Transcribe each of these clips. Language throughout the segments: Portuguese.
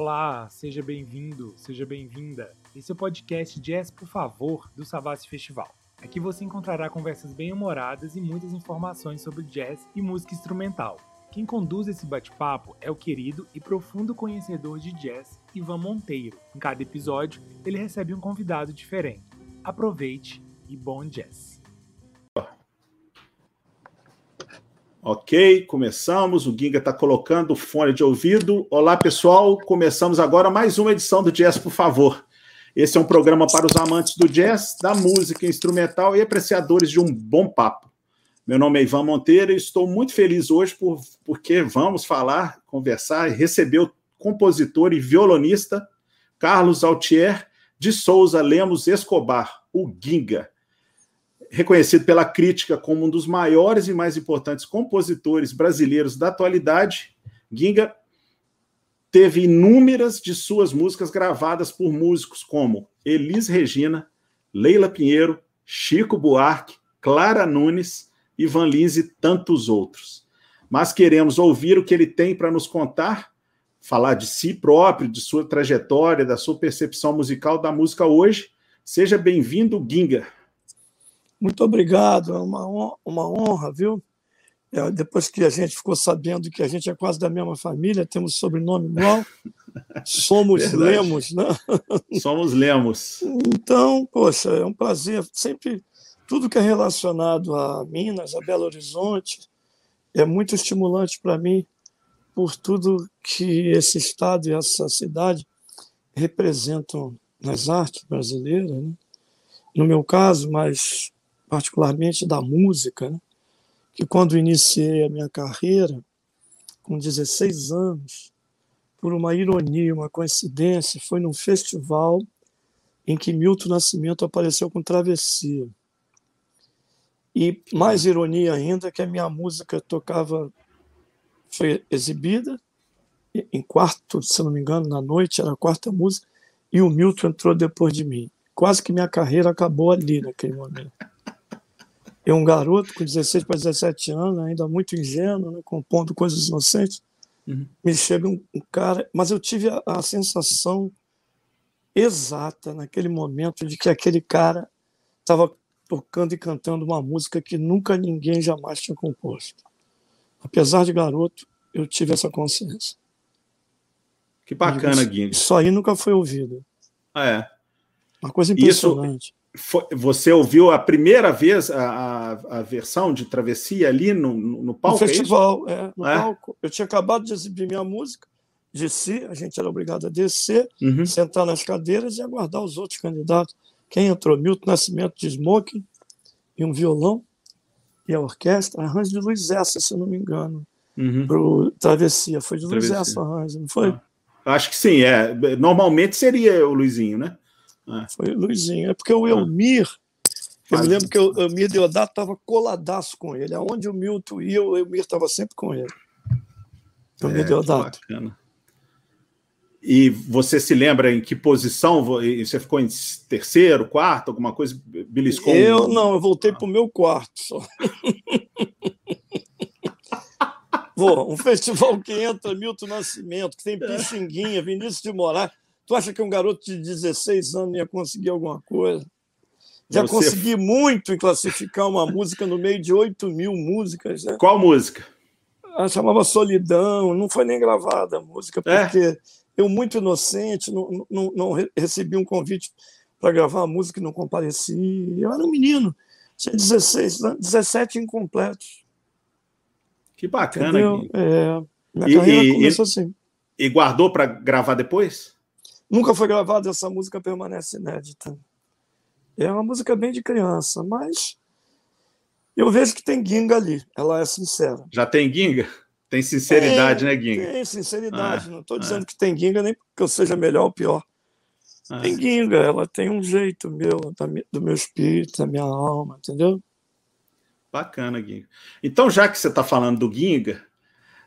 Olá, seja bem-vindo, seja bem-vinda. Esse é o podcast Jazz Por Favor do Savassi Festival. Aqui você encontrará conversas bem-humoradas e muitas informações sobre jazz e música instrumental. Quem conduz esse bate-papo é o querido e profundo conhecedor de jazz Ivan Monteiro. Em cada episódio, ele recebe um convidado diferente. Aproveite e bom jazz. Ok, começamos. O Ginga está colocando o fone de ouvido. Olá, pessoal. Começamos agora mais uma edição do Jazz, por favor. Esse é um programa para os amantes do jazz, da música instrumental e apreciadores de um bom papo. Meu nome é Ivan Monteiro e estou muito feliz hoje por, porque vamos falar, conversar e receber o compositor e violonista Carlos Altier de Souza Lemos Escobar, o Ginga reconhecido pela crítica como um dos maiores e mais importantes compositores brasileiros da atualidade, Ginga teve inúmeras de suas músicas gravadas por músicos como Elis Regina, Leila Pinheiro, Chico Buarque, Clara Nunes, Ivan Lins e tantos outros. Mas queremos ouvir o que ele tem para nos contar, falar de si próprio, de sua trajetória, da sua percepção musical da música hoje. Seja bem-vindo, Ginga. Muito obrigado, é uma honra, uma honra viu? É, depois que a gente ficou sabendo que a gente é quase da mesma família, temos sobrenome igual, somos Verdade. Lemos, né? Somos Lemos. Então, poxa, é um prazer. Sempre, tudo que é relacionado a Minas, a Belo Horizonte, é muito estimulante para mim, por tudo que esse estado e essa cidade representam nas artes brasileiras. Né? No meu caso, mas particularmente da música, né? que quando iniciei a minha carreira, com 16 anos, por uma ironia, uma coincidência, foi num festival em que Milton Nascimento apareceu com Travessia. E mais ironia ainda que a minha música tocava, foi exibida em quarto, se não me engano, na noite, era a quarta música, e o Milton entrou depois de mim. Quase que minha carreira acabou ali naquele momento. Eu, um garoto com 16 para 17 anos, ainda muito ingênuo, né, compondo coisas inocentes, uhum. me chega um, um, cara. Mas eu tive a, a sensação exata naquele momento de que aquele cara estava tocando e cantando uma música que nunca ninguém jamais tinha composto. Apesar de garoto, eu tive essa consciência. Que bacana, Guilherme. Isso aí nunca foi ouvido. Ah, é. Uma coisa impressionante. Foi, você ouviu a primeira vez a, a, a, versão de Travessia ali no, no palco? No é festival, é, é no é? palco. Eu tinha acabado de exibir minha música, desci, a gente era obrigado a descer, uhum. sentar nas cadeiras e aguardar os outros candidatos. Quem entrou? Milton Nascimento de smoking e um violão e a orquestra, arranjo de Luiz Essa, se eu não me engano, uhum. para Travessia. Foi de Travessia. Luiz Essa arranjo, não foi? Ah, acho que sim, é. Normalmente seria o Luizinho, né? É. Foi Luizinho. É porque o Elmir, eu me lembro que o Elmir Deodato estava coladaço com ele. Aonde o Milton ia, o Elmir estava sempre com ele. Elmir é, Deodato. Bacana. E você se lembra em que posição? Você ficou em terceiro, quarto, alguma coisa? Beliscou? Eu não, eu voltei ah. para o meu quarto só. Pô, um festival que entra Milton Nascimento, que tem Pixinguinha, Vinícius de Moraes. Tu acha que um garoto de 16 anos ia conseguir alguma coisa? Já Você... consegui muito em classificar uma música no meio de 8 mil músicas. Né? Qual música? Ela chamava Solidão, não foi nem gravada a música, é? porque é? eu, muito inocente, não, não, não recebi um convite para gravar a música e não compareci. Eu era um menino, tinha 16, 17 incompletos. Que bacana. É, minha e, carreira e, começou assim. E guardou para gravar depois? Nunca foi gravada, essa música permanece inédita. É uma música bem de criança, mas eu vejo que tem guinga ali, ela é sincera. Já tem guinga? Tem sinceridade, tem, né, guinga? Tem sinceridade, ah, não estou ah. dizendo que tem guinga nem porque eu seja melhor ou pior. Ah. Tem guinga, ela tem um jeito meu, do meu espírito, da minha alma, entendeu? Bacana, Guinga. Então, já que você está falando do Guinga,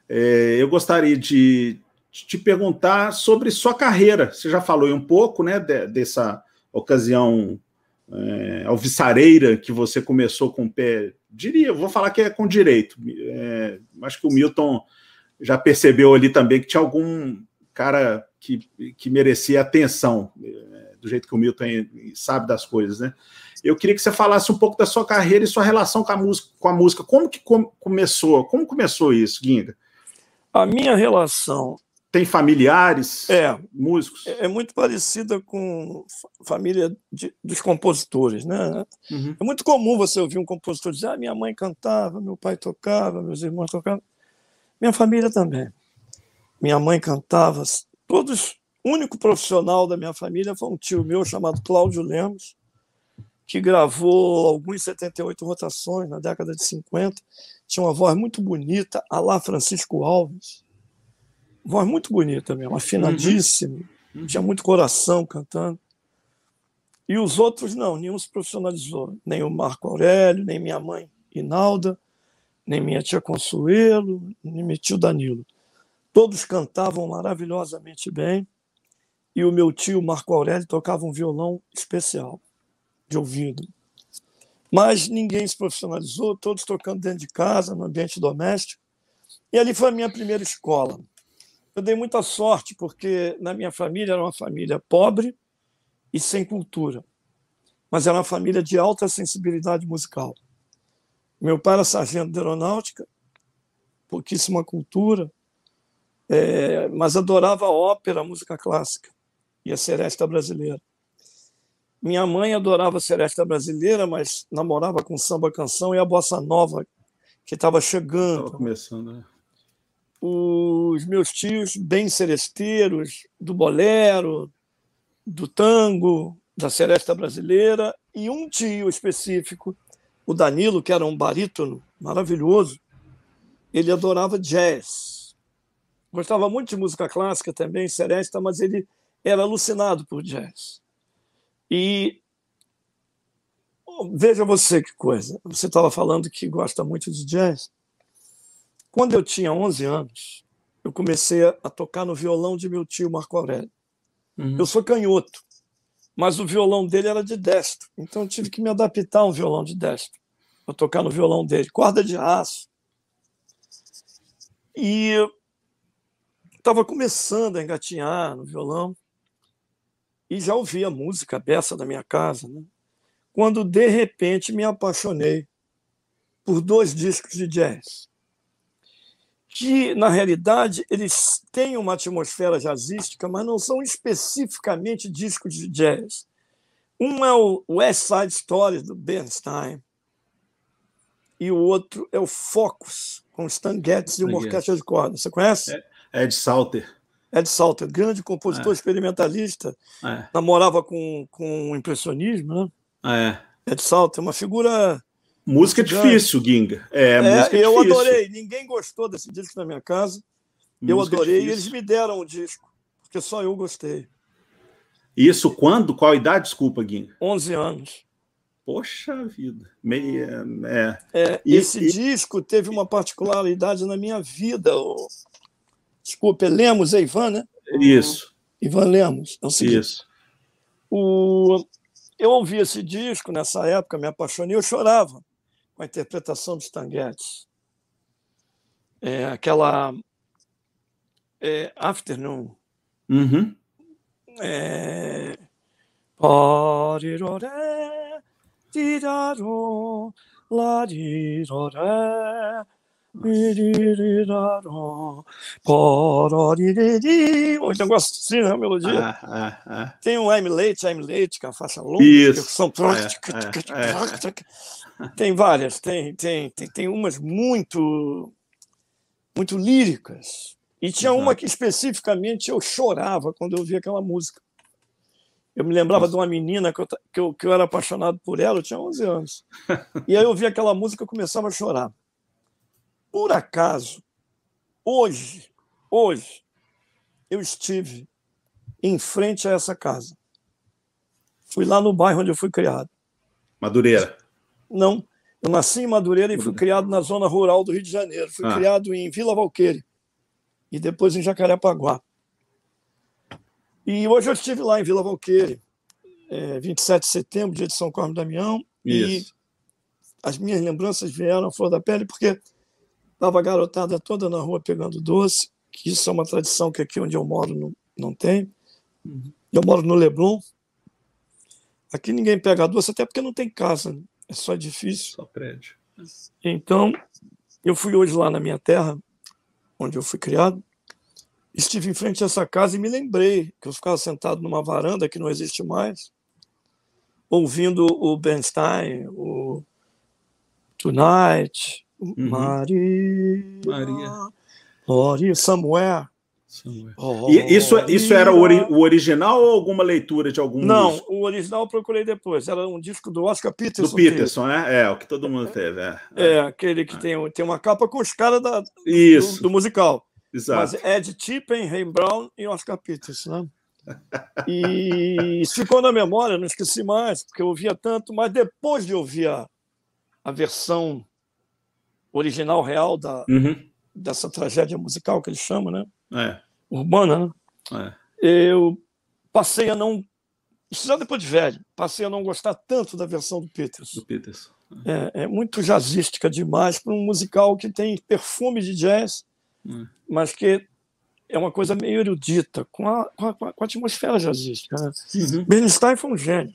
é, eu gostaria de, te perguntar sobre sua carreira. Você já falou um pouco, né, de, dessa ocasião é, alvissareira que você começou com o pé, diria, vou falar que é com direito. É, acho que o Milton já percebeu ali também que tinha algum cara que, que merecia atenção, é, do jeito que o Milton sabe das coisas, né? Eu queria que você falasse um pouco da sua carreira e sua relação com a música. Com a música. Como que com, começou? Como começou isso, Guinga? A minha relação tem familiares, é, músicos? É, é muito parecida com família de, dos compositores. Né? Uhum. É muito comum você ouvir um compositor dizer: ah, minha mãe cantava, meu pai tocava, meus irmãos tocavam. Minha família também. Minha mãe cantava. Todos. O único profissional da minha família foi um tio meu chamado Cláudio Lemos, que gravou alguns 78 rotações na década de 50. Tinha uma voz muito bonita, a lá Francisco Alves voz muito bonita mesmo, afinadíssima, uhum. tinha muito coração cantando. E os outros não, nenhum se profissionalizou, nem o Marco Aurélio, nem minha mãe Inalda, nem minha tia Consuelo, nem meu tio Danilo. Todos cantavam maravilhosamente bem e o meu tio Marco Aurélio tocava um violão especial, de ouvido. Mas ninguém se profissionalizou, todos tocando dentro de casa, no ambiente doméstico. E ali foi a minha primeira escola eu dei muita sorte, porque na minha família era uma família pobre e sem cultura, mas era uma família de alta sensibilidade musical. Meu pai era sargento de aeronáutica, pouquíssima cultura, é, mas adorava ópera, música clássica e a seresta brasileira. Minha mãe adorava a seresta brasileira, mas namorava com samba canção e a bossa nova que estava chegando. Estava começando, né? Os meus tios bem seresteiros, do bolero, do tango, da seresta brasileira, e um tio específico, o Danilo, que era um barítono maravilhoso, ele adorava jazz. Gostava muito de música clássica também, seresta, mas ele era alucinado por jazz. E veja você que coisa, você estava falando que gosta muito de jazz. Quando eu tinha 11 anos, eu comecei a tocar no violão de meu tio Marco Aurélio. Uhum. Eu sou canhoto, mas o violão dele era de destro, então eu tive que me adaptar a um violão de destro, para tocar no violão dele, corda de aço. E estava começando a engatinhar no violão e já ouvia música beça da minha casa, né? quando de repente me apaixonei por dois discos de jazz que, na realidade, eles têm uma atmosfera jazzística, mas não são especificamente discos de jazz. Um é o West Side Story, do Bernstein, e o outro é o Focus, com Stan Getz e uma orquestra de cordas. Você conhece? É, Ed Salter. Ed Salter, grande compositor é. experimentalista, é. namorava com, com o impressionismo, né? É. Ed Salter, uma figura Música é difícil, Ginga. É, é música eu difícil. adorei. Ninguém gostou desse disco na minha casa. Música eu adorei. E eles me deram o disco, porque só eu gostei. Isso quando? Qual idade? Desculpa, Ginga. 11 anos. Poxa vida. Meia, é. é e, esse e... disco teve uma particularidade na minha vida. O... Desculpa, é Lemos, é Ivan, né? Isso. Ivan Lemos. É o seguinte, Isso. O... Eu ouvi esse disco nessa época, me apaixonei, eu chorava com a interpretação de Stan Getz. É, aquela é, Afternoon. Uhum. É, um negócio assim, né, a melodia. Ah, ah, ah. Tem um I'm Late, I'm Late, que é a faixa longa. Isso. São... É, é, tem várias, tem, tem, tem, tem umas muito, muito líricas. E tinha uma que especificamente eu chorava quando eu ouvia aquela música. Eu me lembrava Nossa. de uma menina que eu, que, eu, que eu era apaixonado por ela, eu tinha 11 anos. E aí eu ouvia aquela música e começava a chorar. Por acaso, hoje, hoje, eu estive em frente a essa casa. Fui lá no bairro onde eu fui criado. Madureira? Não. Eu nasci em Madureira e fui criado na zona rural do Rio de Janeiro. Fui ah. criado em Vila Valqueire e depois em Jacarepaguá. E hoje eu estive lá em Vila Valqueire, é, 27 de setembro, dia de São Carlos Damião, Isso. e as minhas lembranças vieram à flor da pele, porque Estava a garotada toda na rua pegando doce, que isso é uma tradição que aqui onde eu moro não, não tem. Uhum. Eu moro no Leblon. Aqui ninguém pega doce, até porque não tem casa. Né? É só difícil. Só prédio. Então, eu fui hoje lá na minha terra, onde eu fui criado. Estive em frente a essa casa e me lembrei que eu ficava sentado numa varanda que não existe mais, ouvindo o Bernstein, o Tonight, uhum. Maria, Maria, Maria, Somewhere. Oh, e isso, isso era o, ori o, original ou alguma leitura de algum Não, músico? o original eu procurei depois. Era um disco do Oscar Peterson. Do Peterson, né? É, o que todo mundo teve. É, é. é aquele que é. tem, tem uma capa com os caras do, do, musical. Exato. Mas Ed Tippen, Ray Brown e Oscar Peterson, né? E ficou na memória, não esqueci mais, porque eu ouvia tanto, mas depois de ouvir a, a versão original real da, uhum. dessa tragédia musical que eles chamam, né? É. Urbana, né? É. Eu passei a não. Isso já depois de velho, passei a não gostar tanto da versão do Peterson. Do Peterson. É, é muito jazzística demais para um musical que tem perfume de jazz, é. mas que é uma coisa meio erudita, com a, com a, com a atmosfera jazzística. Né? Uhum. Bernstein foi um gênio.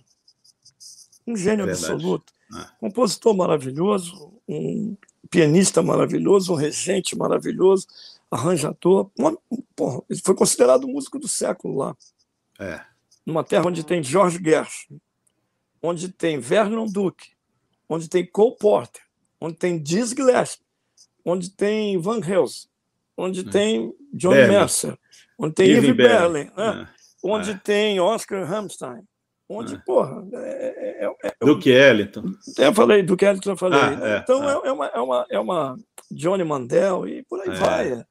Um gênio é absoluto. É. Compositor maravilhoso, um pianista maravilhoso, um regente maravilhoso, arranjador. Uma, porra, ele foi considerado o músico do século lá. É. Numa terra onde tem George Gershwin, onde tem Vernon Duke, onde tem Cole Porter, onde tem Dizzy Gillespie, onde tem Van Helsing, onde é. tem John Mercer, onde tem Ivy Berlin, né? é. onde é. tem Oscar Hammerstein, onde, é. porra... É, é, é, Duke Ellington. Eu falei, Duke Ellington eu falei. Ah, então é, uma, é, uma, é uma Johnny Mandel e por aí vai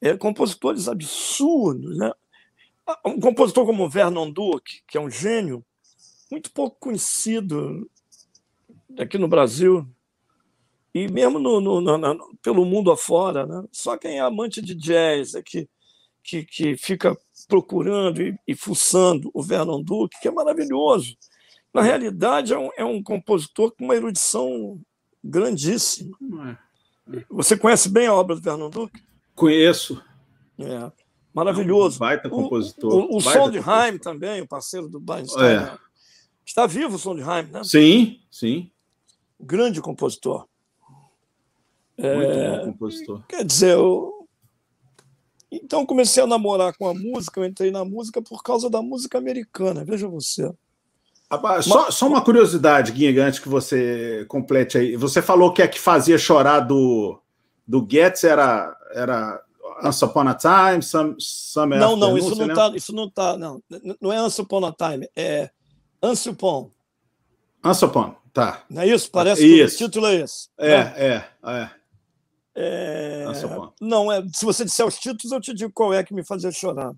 é, compositores absurdos. Né? Ah, um compositor como Vernon Duke, que é um gênio, muito pouco conhecido aqui no Brasil, e mesmo no, no, no, pelo mundo afora. Né? Só quem é amante de jazz é que, que, que fica procurando e, e fuçando o Vernon Duke, que é maravilhoso. Na realidade, é um, é um compositor com uma erudição grandíssima. É. Você conhece bem a obra do Vernon Duke? Conheço. É. Maravilhoso. Um baita compositor. O, o, o Sondheim também, o parceiro do Bernstein. É. Está vivo o Sondheim, né? Sim, sim. Grande compositor. Muito é, bom compositor. Quer dizer, eu... então comecei a namorar com a música, eu entrei na música por causa da música americana, veja você. Só, Mas... só uma curiosidade, Guinha, antes que você complete aí. Você falou que a que fazia chorar do, do Getz era, era Once Upon a Time, Some, some Não, não, isso não, tá, isso não tá, não. Não é Once Upon a Time, é Once Upon. Once Upon, tá. Não é isso? Parece isso. que o título é esse. É, né? é, é. É... Não, é, se você disser os títulos, eu te digo qual é que me fazia chorar.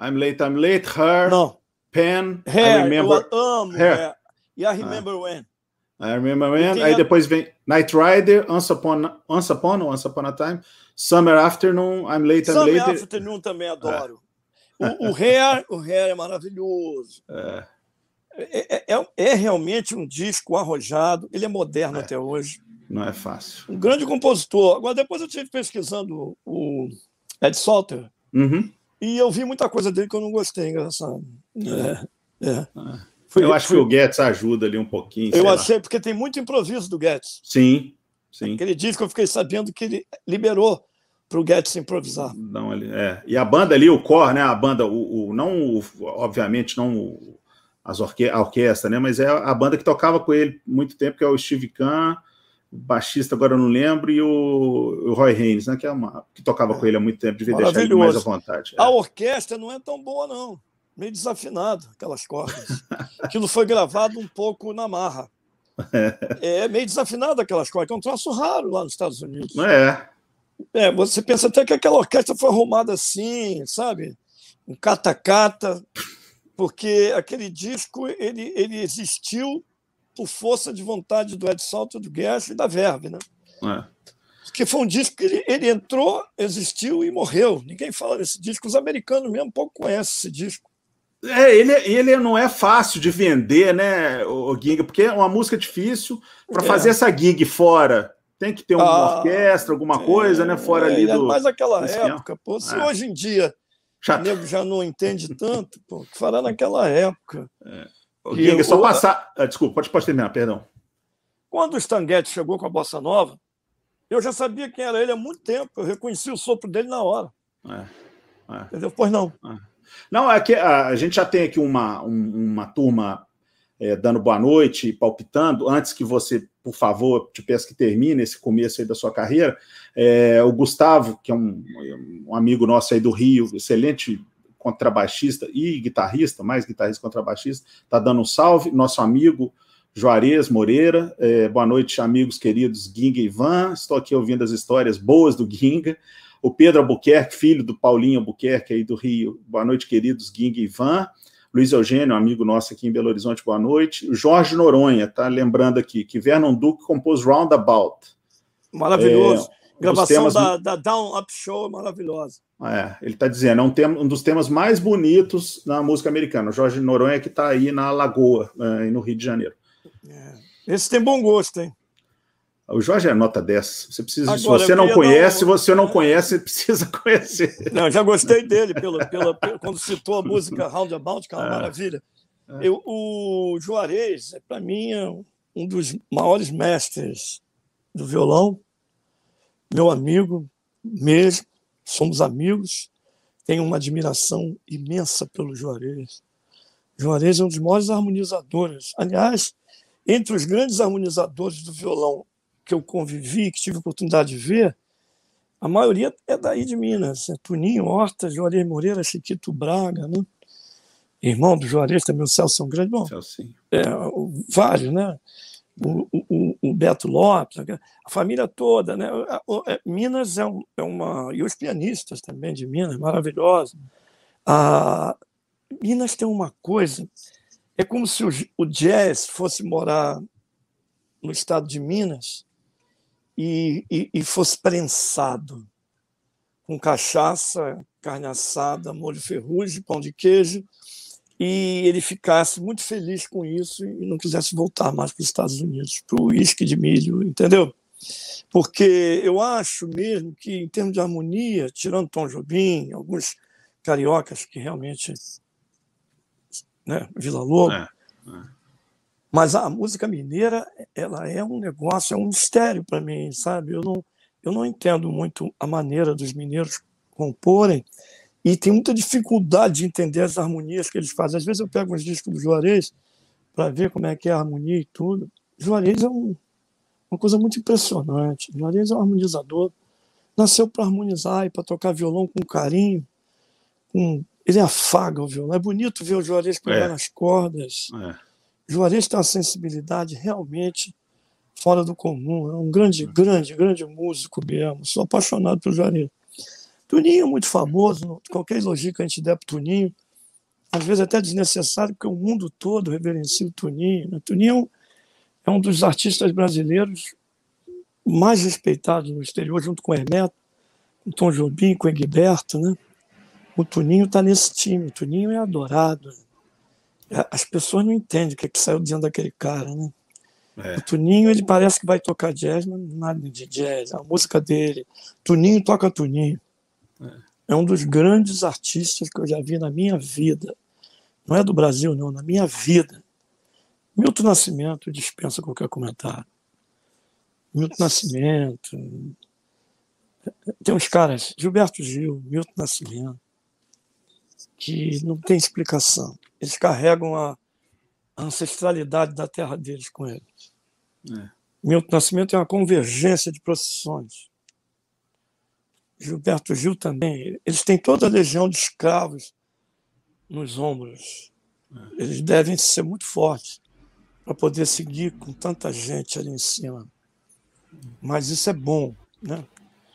I'm Late, I'm Late, Her, não. Pen, Hair, I Remember... Eu amo, Hair. É. E I Remember ah. When. I Remember When. Aí depois vem Night Rider, Once Upon, Once Upon, Once Upon a Time, Summer Afternoon, I'm Late, I'm Summer Late. Summer Afternoon também adoro. É. O, o Hair, o Hair é maravilhoso. É. É, é, é, realmente um disco arrojado, ele é moderno é. até hoje. Não é fácil. Um grande compositor. Agora, depois eu estive pesquisando o Ed Salter uhum. e eu vi muita coisa dele que eu não gostei, engraçado. É, é. Foi, eu acho foi... que o Guedes ajuda ali um pouquinho. Eu achei, lá. porque tem muito improviso do Guedes. Sim, sim. Aquele disco eu fiquei sabendo que ele liberou para o Guedes improvisar. Não, ele, é. E a banda ali, o core, né? A banda, o, o não, o, obviamente, não o, as orque a orquestra, né? Mas é a banda que tocava com ele muito tempo, que é o Steve Kahn, o baixista, agora eu não lembro, e o, o Roy Haynes, né? Que, é uma, que tocava é. com ele há muito tempo, devia deixar ele mais à vontade. É. A orquestra não é tão boa, não meio desafinado, aquelas cordas. Aquilo foi gravado um pouco na marra. É, é meio desafinado aquelas cordas, é um troço raro lá nos Estados Unidos. É. É, você pensa até que aquela orquestra foi arrumada assim, sabe? Um cata-cata, porque aquele disco ele, ele existiu por força de vontade do Ed Salto, do Gersh e da Verve, né? É. Porque foi um disco que ele, ele entrou, existiu e morreu. Ninguém fala desse disco. Os americanos mesmo pouco conhecem esse disco. É, ele, ele não é fácil de vender, né, o Ginga? Porque é uma música difícil. Para é. fazer essa gig fora, tem que ter uma ah, orquestra, alguma coisa, né? Fora é, ali do. Mas aquela época, pô, se é. hoje em dia Já... O nego já não entende tanto, pô, que fará naquela época. É. Giga, só passar. Ah, desculpa, pode, pode terminar, perdão. Quando o Stanguete chegou com a Bossa Nova, eu já sabia quem era ele há muito tempo. Eu reconheci o sopro dele na hora. É. É. Entendeu? Pois não. É. Não, é que a, gente já tem aqui uma, um, uma turma é, dando boa noite, palpitando. Antes que você, por favor, te peço que termine esse começo aí da sua carreira, é, o Gustavo, que é um, um, amigo nosso aí do Rio, excelente contrabaixista e guitarrista, mais guitarrista contrabaixista, está dando um salve. Nosso amigo Juarez Moreira, é, boa noite, amigos queridos Ginga e Ivan. Estou aqui ouvindo as histórias boas do Ginga. O Pedro Albuquerque, filho do Paulinho Albuquerque aí do Rio. Boa noite, queridos Ginga e Ivan. Luiz Eugênio, amigo nosso aqui em Belo Horizonte, boa noite. O Jorge Noronha, tá lembrando aqui que Vernon Duke compôs Roundabout. Maravilhoso. É, Gravação da, da Down Up Show maravilhosa. É, ele está dizendo, é um, tema, um, dos temas mais bonitos na música americana. O Jorge Noronha que está aí na Lagoa, é, no Rio de Janeiro. É. Esse tem bom gosto, hein? O Jorge é nota 10. Você precisa, Agora, se você não conhece, um... você não conhece, precisa conhecer. Não, já gostei dele pelo, pelo, pelo quando citou a música Roundabout, que é uma é. maravilha. É. Eu, o Juarez, é, para mim, é um dos maiores mestres do violão, meu amigo mesmo, somos amigos, tenho uma admiração imensa pelo Juarez. Juarez é um dos maiores harmonizadores. Aliás, entre os grandes harmonizadores do violão que eu convivi, que tive a oportunidade de ver, a maioria é daí de Minas. É Tuninho, Horta, Juarez Moreira, Chiquito Braga, né? Irmão do Juarez também, o Celso é um grande bom. É, vários, né? O, o, o, Beto Lopes, a família toda, né? É, Minas é, um, é uma. E os pianistas também de Minas, maravilhosos. A, Minas tem uma coisa, é como se o, o jazz fosse morar no estado de Minas e, e, e fosse prensado com cachaça, carne assada, molho ferrugem, pão de queijo, e ele ficasse muito feliz com isso e não quisesse voltar mais para os Estados Unidos, para o uísque de milho, entendeu? Porque eu acho mesmo que, em termos de harmonia, tirando Tom Jobim, alguns cariocas que realmente. Né, Vila Lobo. É, é. Mas a música mineira, ela é um negócio, é um mistério para mim, sabe? Eu não, eu não entendo muito a maneira dos mineiros comporem e tenho muita dificuldade de entender as harmonias que eles fazem. Às vezes eu pego uns discos do Juarez para ver como é que é a harmonia e tudo. Juarez é um, uma coisa muito impressionante. Juarez é um harmonizador. Nasceu para harmonizar e para tocar violão com carinho. Com... Ele afaga o violão. É bonito ver o Juarez pegar é. nas cordas. É Juarez tem uma sensibilidade realmente fora do comum. É um grande, grande, grande músico mesmo. Sou apaixonado pelo Juarez. Tuninho é muito famoso. Qualquer elogio que a gente der para Tuninho, às vezes até desnecessário, porque o mundo todo reverencia o Tuninho. Né? Tuninho é um dos artistas brasileiros mais respeitados no exterior, junto com o Hermeto, com o Tom Jobim, com o Egberto. Né? O Tuninho está nesse time. O Tuninho é adorado as pessoas não entendem o que, é que saiu dentro daquele cara, né? É. O Tuninho, ele parece que vai tocar jazz, mas nada de jazz, a música dele. Tuninho toca Tuninho. É. um dos grandes artistas que eu já vi na minha vida. Não é do Brasil, não, na minha vida. Milton Nascimento dispensa qualquer comentário. Milton Nascimento. Tem uns caras, Gilberto Gil, Milton Nascimento, que não tem explicação eles carregam a, ancestralidade da terra deles com eles. É. Milton Nascimento é uma convergência de procissões. Gilberto Gil também. Eles têm toda a legião de escravos nos ombros. É. Eles devem ser muito fortes para poder seguir com tanta gente ali em cima. Mas isso é bom. Né?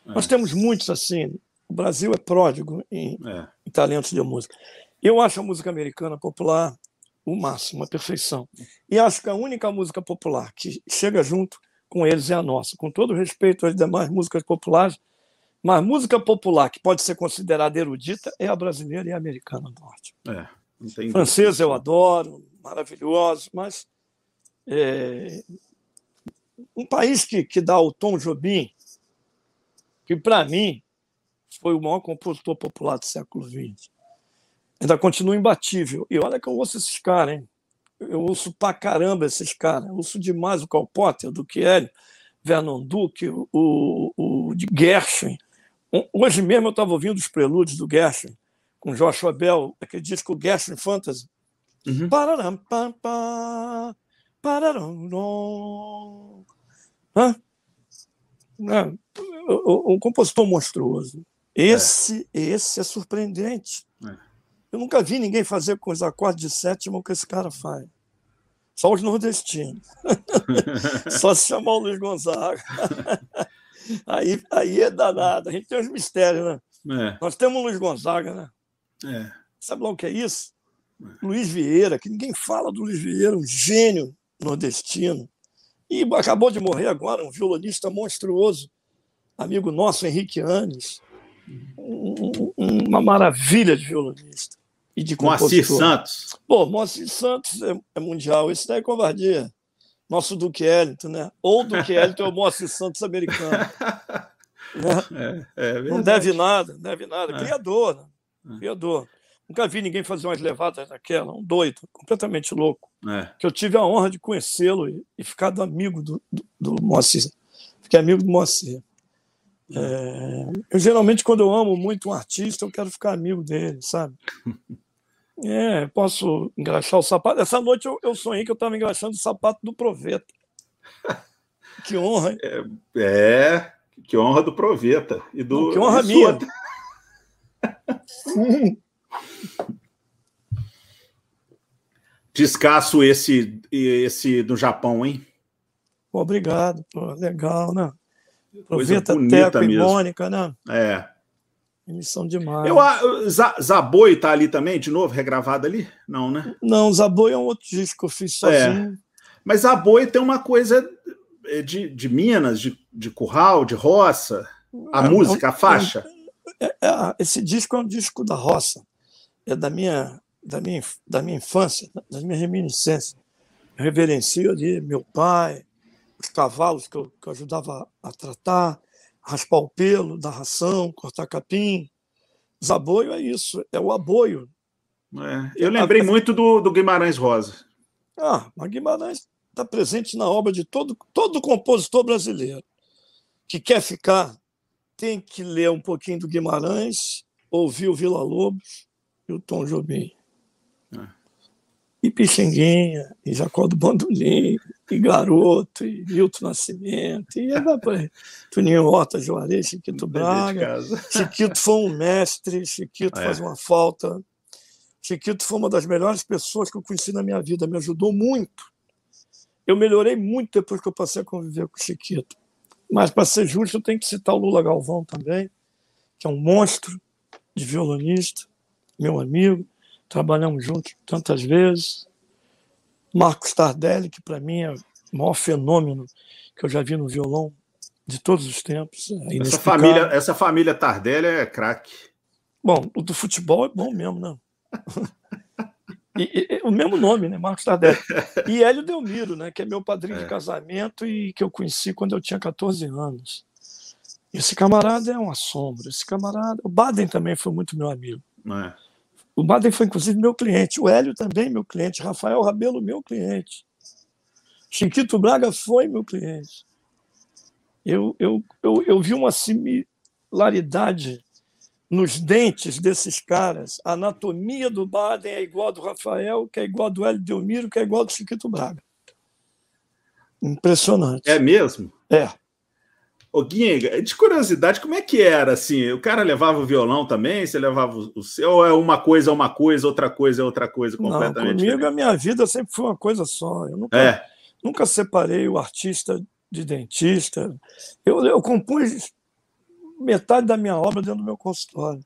É. Nós temos muitos assim. O Brasil é pródigo em, é. em talentos de música. Eu acho a música americana popular o máximo, a perfeição. E acho que a única música popular que chega junto com eles é a nossa. Com todo respeito às demais músicas populares, mas música popular que pode ser considerada erudita é a brasileira e a americana do norte. É, Francesa eu adoro, maravilhoso, mas é, um país que, que dá o Tom Jobim, que para mim foi o maior compositor popular do século XX ainda continua imbatível. E olha que eu ouço esses caras, hein? Eu ouço pra caramba esses caras. Eu ouço demais o Carl Potter, do Kelly, Vernon Duke, o, o de Gershwin. Hoje mesmo eu estava ouvindo os prelúdios do Gershwin, com Joshua Bell, aquele disco Gershwin Fantasy. Uhum. Pararam, pam, pam, pararam, Hã? um compositor monstruoso. Esse é, esse é surpreendente. É. Eu nunca vi ninguém fazer com os acordes de sétima o que esse cara faz. Só os nordestinos. Só se chamar o Luiz Gonzaga. aí, aí é danado. A gente tem os mistérios, né? É. Nós temos o Luiz Gonzaga, né? É. Sabe lá o que é isso? É. Luiz Vieira, que ninguém fala do Luiz Vieira, um gênio nordestino. E acabou de morrer agora, um violonista monstruoso, amigo nosso, Henrique Anes. Um, uma maravilha de violonista e de compositor. Moacir Santos. Pô, Moacir Santos é, é, mundial. Esse daí é covardia. Nosso Duque Ellington, né? Ou Duque Ellington é o Moacir Santos americano. Né? É, é não deve nada, não deve nada. É. Criador, né? É. Criador. Nunca vi ninguém fazer umas levadas daquela, um doido, completamente louco. É. Que eu tive a honra de conhecê-lo e, e ficar do amigo do, do, do Moacir. Fiquei amigo do Moacir. Eu geralmente, quando eu amo muito um artista, eu quero ficar amigo dele, sabe? É, posso engraxar o sapato. Essa noite eu, eu sonhei que eu estava engraxando o sapato do Proveta. Que honra, hein? É, é, que honra do Proveta. E do, que honra minha. Descasso esse, esse do Japão, hein? Obrigado, pô, legal, né? Proveta, Teco e Mônica, né? É. Eles são demais. Eu, Zaboi está ali também, de novo, regravado ali? Não, né? Não, Zaboi é um outro disco que eu fiz sozinho. É. Mas Zaboi tem uma coisa é, de, de Minas, de, de curral, de roça. A é, música, a faixa. É, é, esse disco é um disco da roça. É da minha, da minha, da minha infância, das minhas reminiscências. Eu reverencio ali meu pai, os cavalos que eu, que eu ajudava a tratar, raspar o pelo, dar ração, cortar capim. Zaboio é isso, é o aboio. É, eu lembrei a... muito do, do Guimarães Rosa. Ah, mas Guimarães está presente na obra de todo, todo compositor brasileiro que quer ficar tem que ler um pouquinho do Guimarães, ouvir o Vila Lobos e o Tom Jobim. É. E Pixinguinha, e Jacó do Bandolim, e Garoto, e Milton Nascimento, e Tuninho Horta, Juarez, Chiquito Braga. Chiquito foi um mestre, Chiquito é. faz uma falta. Chiquito foi uma das melhores pessoas que eu conheci na minha vida, me ajudou muito. Eu melhorei muito depois que eu passei a conviver com o Chiquito. Mas, para ser justo, eu tenho que citar o Lula Galvão também, que é um monstro de violonista, meu amigo. Trabalhamos juntos tantas vezes. Marcos Tardelli, que para mim é o maior fenômeno que eu já vi no violão de todos os tempos. É essa, família, essa família Tardelli é craque. Bom, o do futebol é bom mesmo, né? E, e, o mesmo nome, né? Marcos Tardelli. E Hélio Delmiro, né? Que é meu padrinho é. de casamento e que eu conheci quando eu tinha 14 anos. Esse camarada é uma sombra. Esse camarada. O Baden também foi muito meu amigo. É. O Baden foi, inclusive, meu cliente. O Hélio também, meu cliente. Rafael Rabelo, meu cliente. Chiquito Braga foi meu cliente. Eu, eu, eu, eu vi uma similaridade nos dentes desses caras. A anatomia do Baden é igual a do Rafael, que é igual a do Hélio Delmiro, que é igual a do Chiquito Braga. Impressionante. É mesmo? É. Ô, Guinga, de curiosidade, como é que era assim? O cara levava o violão também? Você levava o seu? Ou é uma coisa é uma coisa, outra coisa é outra coisa completamente? Não, comigo diferente? a minha vida sempre foi uma coisa só. Eu nunca, é. nunca separei o artista de dentista. Eu, eu compus metade da minha obra dentro do meu consultório.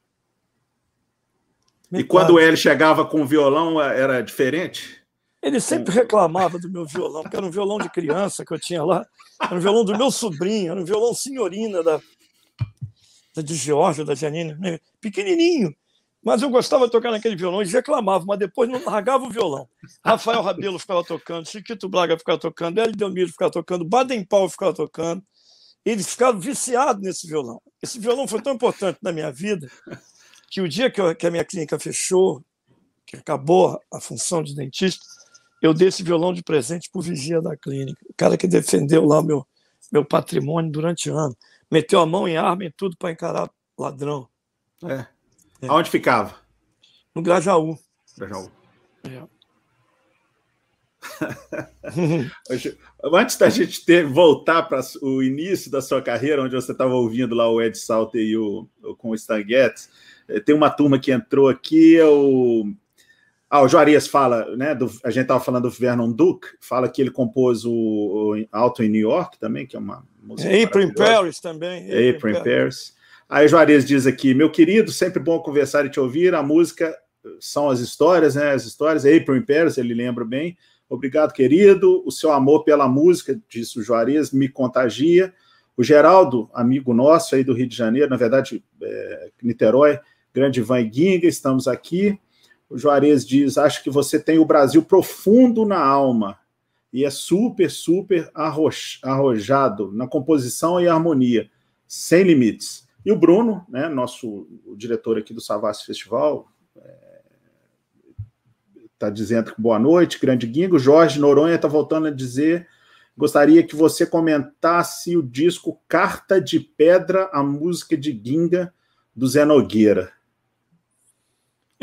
Metade. E quando ele chegava com o violão, era diferente? Ele sempre reclamava do meu violão, porque era um violão de criança que eu tinha lá. Era um violão do meu sobrinho, era um violão senhorina da, da de Georgia, da Janine, né? pequenininho. Mas eu gostava de tocar naquele violão, eles reclamavam, mas depois não largava o violão. Rafael Rabelo ficava tocando, Chiquito Braga ficava tocando, Hélio Delmiro ficava tocando, Baden Powell ficava tocando. Eles ficaram viciados nesse violão. Esse violão foi tão importante na minha vida que o dia que, eu, que a minha clínica fechou, que acabou a função de dentista, eu dei esse violão de presente para o vigia da clínica, o cara que defendeu lá meu, meu patrimônio durante anos. Meteu a mão em arma e tudo para encarar ladrão. É. é. Aonde ficava? No Grajaú. Grajaú. É. Antes da gente ter, voltar para o início da sua carreira, onde você estava ouvindo lá o Ed Salter e o, com o Stan Getz, eh, tem uma turma que entrou aqui, é o ah, o Juarez fala, né? Do, a gente estava falando do Vernon Duke, fala que ele compôs o, o Alto em New York também, que é uma música. April in Paris também. April in Paris. Aí Juarez diz aqui: meu querido, sempre bom conversar e te ouvir. A música são as histórias, né? As histórias. April in Paris, ele lembra bem. Obrigado, querido. O seu amor pela música, disse o Juarez, me contagia. O Geraldo, amigo nosso aí do Rio de Janeiro, na verdade, é, Niterói, grande Van Ginga, estamos aqui. O Juarez diz: Acho que você tem o Brasil profundo na alma e é super, super arrojado na composição e harmonia, sem limites. E o Bruno, né, nosso diretor aqui do Savassi Festival, está é, dizendo que boa noite, grande guingo. Jorge Noronha está voltando a dizer: gostaria que você comentasse o disco Carta de Pedra, a música de Ginga, do Zé Nogueira.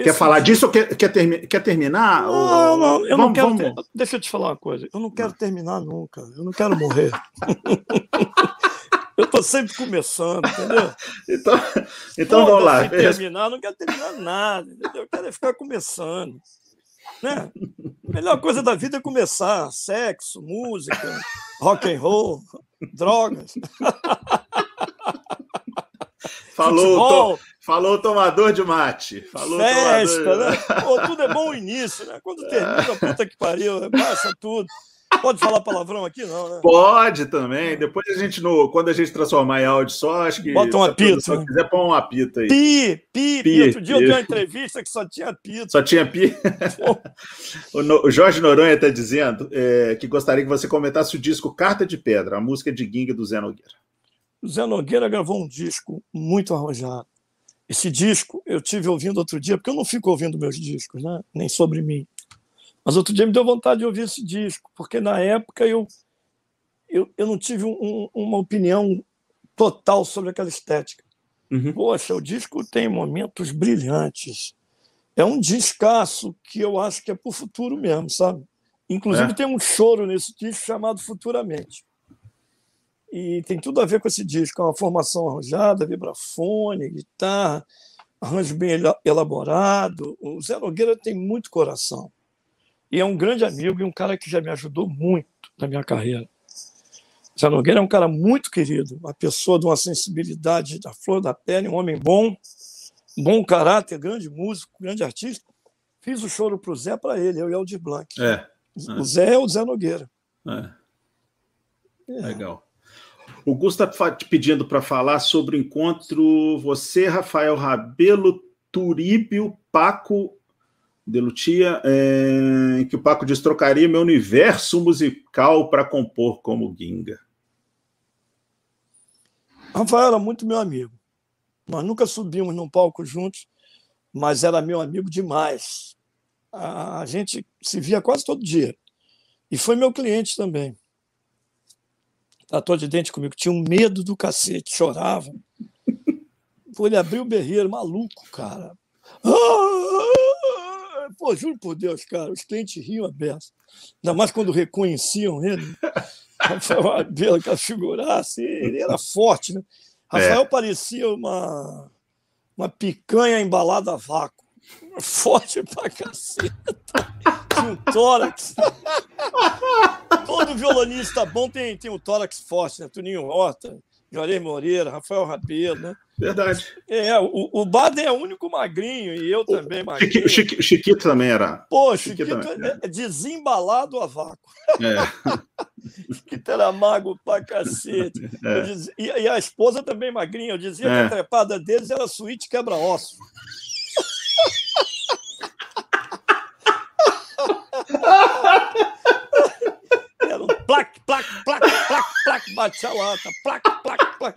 Quer falar disso ou quer, quer, termi quer terminar? Não, ou... não, eu vamos, não quero. Ter... Deixa eu te falar uma coisa. Eu não quero terminar nunca. Eu não quero morrer. eu estou sempre começando, entendeu? então, então vamos lá. terminar, não quero terminar nada. Entendeu? Eu quero é ficar começando. Né? A melhor coisa da vida é começar. Sexo, música, rock and roll, drogas. Falou, falou o tomador de mate. Falou Festa, tomador... né? Pô, tudo é bom início, né? Quando termina, puta que pariu, baixa tudo. Pode falar palavrão aqui, não, né? Pode também. Depois a gente, no, quando a gente transformar em áudio só, acho que. Bota um apito. Se né? quiser, põe um apito aí. Pi, pi, pi. Outro dia pi. eu dei uma entrevista que só tinha apito. Só tinha pi. o, Jorge Noronha está dizendo é, que gostaria que você comentasse o disco Carta de Pedra, a música de Ginga do Zé Nogueira. O Zé Nogueira gravou um disco muito arrojado. Esse disco eu tive ouvindo outro dia, porque eu não fico ouvindo meus discos, né? nem sobre mim. Mas outro dia me deu vontade de ouvir esse disco, porque na época eu, eu, eu não tive um, uma opinião total sobre aquela estética. Uhum. Poxa, o disco tem momentos brilhantes. É um descasso que eu acho que é para o futuro mesmo, sabe? Inclusive é. tem um choro nesse disco chamado Futuramente. E tem tudo a ver com esse disco, é uma formação arranjada, vibrafone, guitarra, arranjo bem elaborado. O Zé Nogueira tem muito coração. E é um grande amigo e um cara que já me ajudou muito na minha carreira. Zé Nogueira é um cara muito querido, uma pessoa de uma sensibilidade da flor da pele, um homem bom, bom caráter, grande músico, grande artista. Fiz o choro para o Zé para ele, eu e Aldir Blanc. É. O Zé é o Zé Nogueira. É. É. Legal. O Gusto está te pedindo para falar sobre o encontro você, Rafael Rabelo, Turíbio, Paco Delutia, é, que o Paco diz: trocaria meu universo musical para compor como Ginga. Rafael era muito meu amigo. Nós nunca subimos num palco juntos, mas era meu amigo demais. A gente se via quase todo dia. E foi meu cliente também tratou de dente comigo, tinha um medo do cacete, chorava. Pô, ele abriu o berreiro, maluco, cara. Ah! Pô, juro por Deus, cara, os clientes riam a beça. Ainda mais quando reconheciam ele. Rafael Abela, aquela figuraça, ele era forte, né? Rafael é. parecia uma, uma picanha embalada a vácuo. Forte pra caceta. Tinha um tórax. Todo violonista bom tem, tem um tórax forte, né? Tuninho Horta, Juarez Moreira, Rafael Rabelo, né? Verdade. É, o, o Baden é o único magrinho e eu também magrinho. O Chiquito, Chiquito também era. Pô, Chiquito, Chiquito é, é desembalado a vácuo. É. Chiquito era magro pra cacete. É. Dizia, e, e, a esposa também magrinha. Eu dizia é. que a trepada deles era suíte quebra-osso. plac, plac, plac, plac, plac, bate a lata, plac, plac, plac.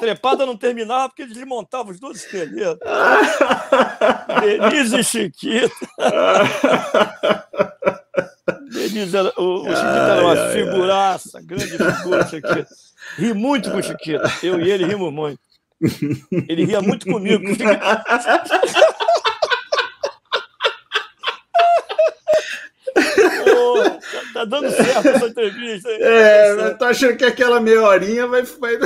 trepada não terminava porque eles desmontavam os dois esqueletos. Denise e Chiquita. Denise era, o, o Chiquita era uma ai, figuraça, ai. grande figura, Chiquita. Ri muito com o Chiquita. Eu e ele rimos muito. Ele ria muito comigo. tá dando certo essa entrevista. É, eu tô achando que aquela meia horinha vai. vai...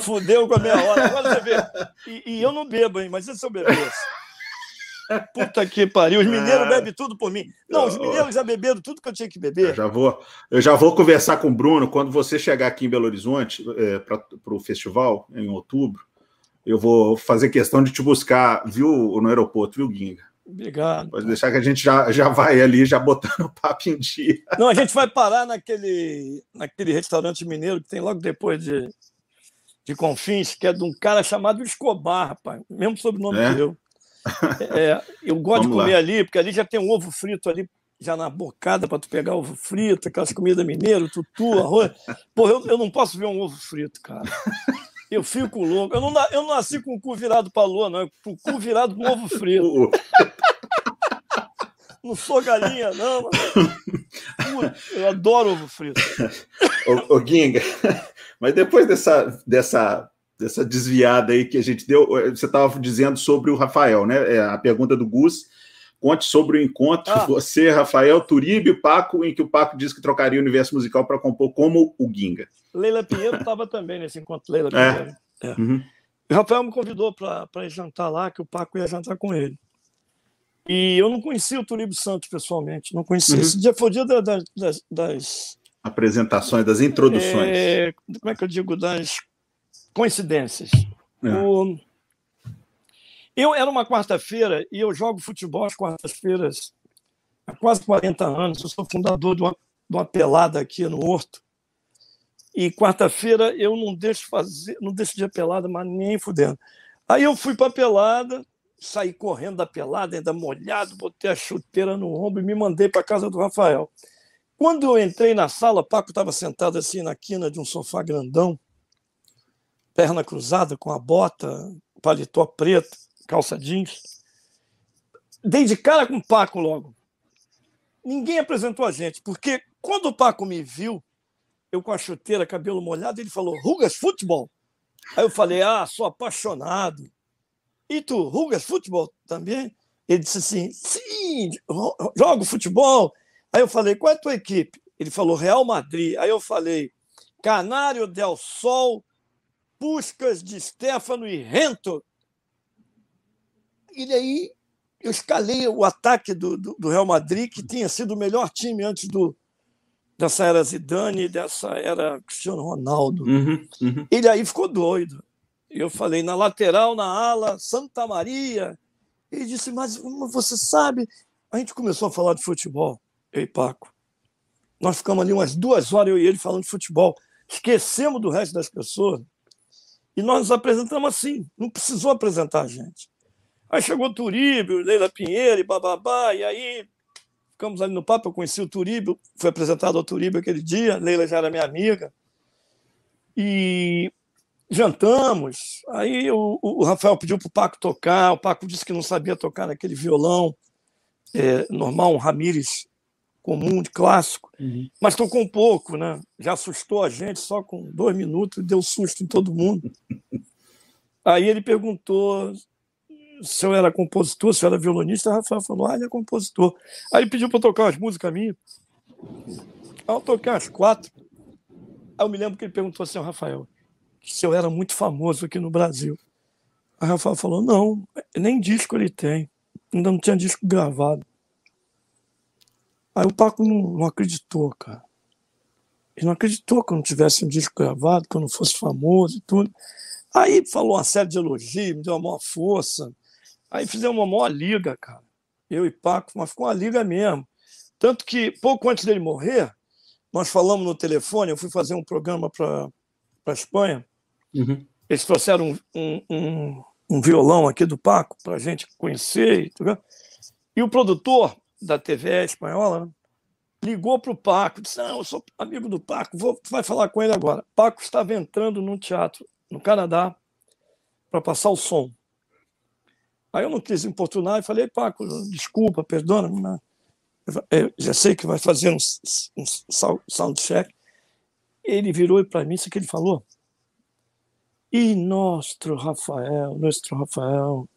Fudeu com a meia hora. Agora você vê. E, e eu não bebo, hein? Mas se eu bebesse? Puta que pariu. Os mineiros ah. bebem tudo por mim. Não, os mineiros já beberam tudo que eu tinha que beber. Eu já vou, eu já vou conversar com o Bruno quando você chegar aqui em Belo Horizonte é, para o festival, em outubro. Eu vou fazer questão de te buscar, viu, no aeroporto, viu, Guinga? Obrigado. Pode deixar que a gente já, já vai ali, já botando o papo em dia. Não, a gente vai parar naquele, naquele restaurante mineiro que tem logo depois de, de Confins, que é de um cara chamado Escobar, rapaz. Mesmo sobrenome é? que eu. É, eu gosto Vamos de comer lá. ali, porque ali já tem um ovo frito ali, já na bocada para tu pegar ovo frito, aquelas comidas mineiras, tutu, arroz. Pô, eu, eu não posso ver um ovo frito, cara. Eu fico louco. Eu não, eu não nasci com o cu virado para a lua, não. Com o cu virado com ovo frito. não sou galinha, não. Eu adoro ovo frito. Ô, ô Ginga, mas depois dessa, dessa, dessa desviada aí que a gente deu, você estava dizendo sobre o Rafael, né? É, a pergunta do Gus. Conte sobre o encontro, ah. você, Rafael, Turibe e Paco, em que o Paco disse que trocaria o universo musical para compor como o Ginga. Leila Pinheiro estava também nesse encontro, Leila é. Pinheiro. É. É. Uhum. O Rafael me convidou para jantar lá, que o Paco ia jantar com ele. E eu não conhecia o Turíbio Santos pessoalmente, não conhecia. Uhum. Esse dia foi o dia da, da, das, das, apresentações, das introduções. É, como é que eu digo? Das coincidências. É. O, eu era uma quarta-feira e eu jogo futebol às quartas-feiras há quase 40 anos. Eu sou fundador de uma, de uma pelada aqui no Horto. E quarta-feira eu não deixo fazer, não deixo de pelada, mas nem fudendo. Aí eu fui para pelada, saí correndo da pelada, ainda molhado, botei a chuteira no ombro e me mandei para casa do Rafael. Quando eu entrei na sala, Paco estava sentado assim na quina de um sofá grandão, perna cruzada, com a bota, paletó preto, calça jeans. Dei de cara com o Paco logo. Ninguém apresentou a gente, porque quando o Paco me viu, eu com a chuteira, cabelo molhado, ele falou: Rugas Futebol. Aí eu falei: Ah, sou apaixonado. E tu, Rugas Futebol também? Ele disse assim: Sim, jogo futebol. Aí eu falei: Qual é a tua equipe? Ele falou: Real Madrid. Aí eu falei: Canário del Sol, Puscas de Stefano e Rento. E daí eu escalei o ataque do, do, do Real Madrid, que tinha sido o melhor time antes do, dessa era Zidane, dessa era Cristiano Ronaldo. Uhum, uhum. Ele aí ficou doido. Eu falei, na lateral, na ala, Santa Maria. Ele disse, mas você sabe. A gente começou a falar de futebol, eu e Paco. Nós ficamos ali umas duas horas, eu e ele, falando de futebol. Esquecemos do resto das pessoas. E nós nos apresentamos assim, não precisou apresentar a gente. Aí chegou o Turíbio, Leila Pinheiro e bababá, e aí ficamos ali no papo, eu conheci o Turíbio, foi apresentado ao Turíbio aquele dia, Leila já era minha amiga, e jantamos, aí o, o Rafael pediu para o Paco tocar, o Paco disse que não sabia tocar naquele violão é, normal, um Ramires comum, de clássico, uhum. mas tocou um pouco, né? já assustou a gente só com dois minutos, deu susto em todo mundo. Aí ele perguntou se eu era compositor, se eu era violonista, Rafael falou, ah, ele é compositor. Aí pediu para tocar umas músicas minhas. Aí eu toquei umas quatro. Aí eu me lembro que ele perguntou assim, Rafael, se eu era muito famoso aqui no Brasil. Aí o Rafael falou, não, nem disco ele tem. Ainda não tinha disco gravado. Aí o Paco não, não acreditou, cara. Ele não acreditou que eu não tivesse um disco gravado, que eu não fosse famoso e tudo. Aí falou uma série de elogios, me deu uma maior força. Aí fizemos uma maior liga, cara. Eu e Paco, mas ficou uma liga mesmo. Tanto que, pouco antes dele morrer, nós falamos no telefone, eu fui fazer um programa para a Espanha. Uhum. Eles trouxeram um, um, um, violão aqui do Paco para a gente conhecer. E o produtor da TV espanhola né, ligou para o Paco, disse: Não, eu sou amigo do Paco, vou, vai falar com ele agora. Paco estava entrando num teatro no Canadá, para passar o som. Aí eu não quis importunar e falei, Paco, desculpa, perdona-me, né? eu já sei que vai fazer um, um sound check. Ele virou para mim, isso que ele falou. E nosso Rafael, nosso Rafael,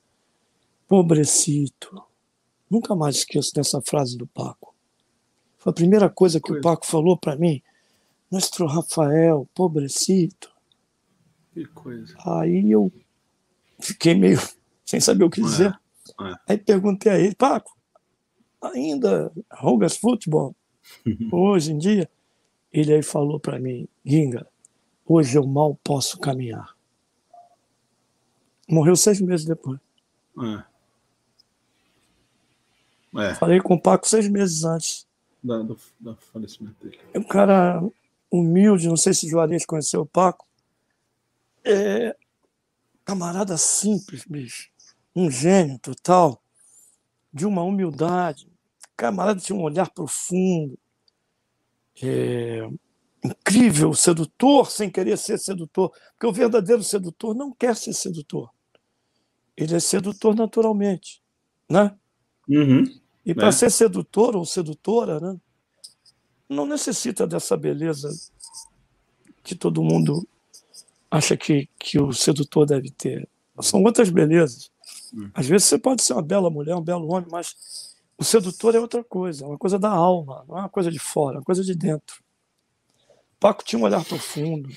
pobrecito. Nunca mais esqueço dessa frase do Paco. Foi a primeira coisa que o Paco falou para mim. Nosso Rafael, pobrecito. Que coisa. Aí eu fiquei meio sem saber o que dizer. É, é. Aí perguntei a ele, Paco, ainda Rugas Futebol, hoje em dia? Ele aí falou para mim, Ginga, hoje eu mal posso caminhar. Morreu seis meses depois. É. É. Falei com o Paco seis meses antes. Da, do, do falecimento dele. É um cara humilde, não sei se Juarez conheceu o Paco. É, camarada simples, bicho. Um gênio total. De uma humildade. Camarada tinha um olhar profundo. É, incrível, sedutor, sem querer ser sedutor. Porque o verdadeiro sedutor não quer ser sedutor. Ele é sedutor naturalmente. Né? Uhum. E para né? ser sedutor ou sedutora, né, não necessita dessa beleza que todo mundo acha que, que o sedutor deve ter. São outras belezas. Hum. Às vezes você pode ser uma bela mulher, um belo homem, mas o sedutor é outra coisa, é uma coisa da alma, não é uma coisa de fora, é uma coisa de dentro. Paco tinha um olhar profundo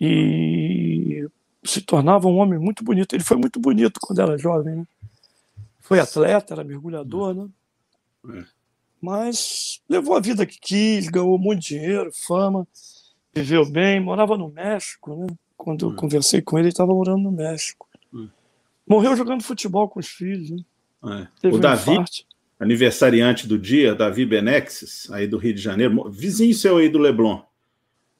e se tornava um homem muito bonito. Ele foi muito bonito quando era jovem, né? Foi atleta, era mergulhador, né? É. Mas levou a vida que quis, ganhou muito dinheiro, fama, viveu bem, morava no México, né? Quando eu é. conversei com ele, ele estava morando no México. É. Morreu jogando futebol com os filhos, né? É. O Davi, aniversariante do dia, Davi Benexes, aí do Rio de Janeiro, vizinho seu aí do Leblon.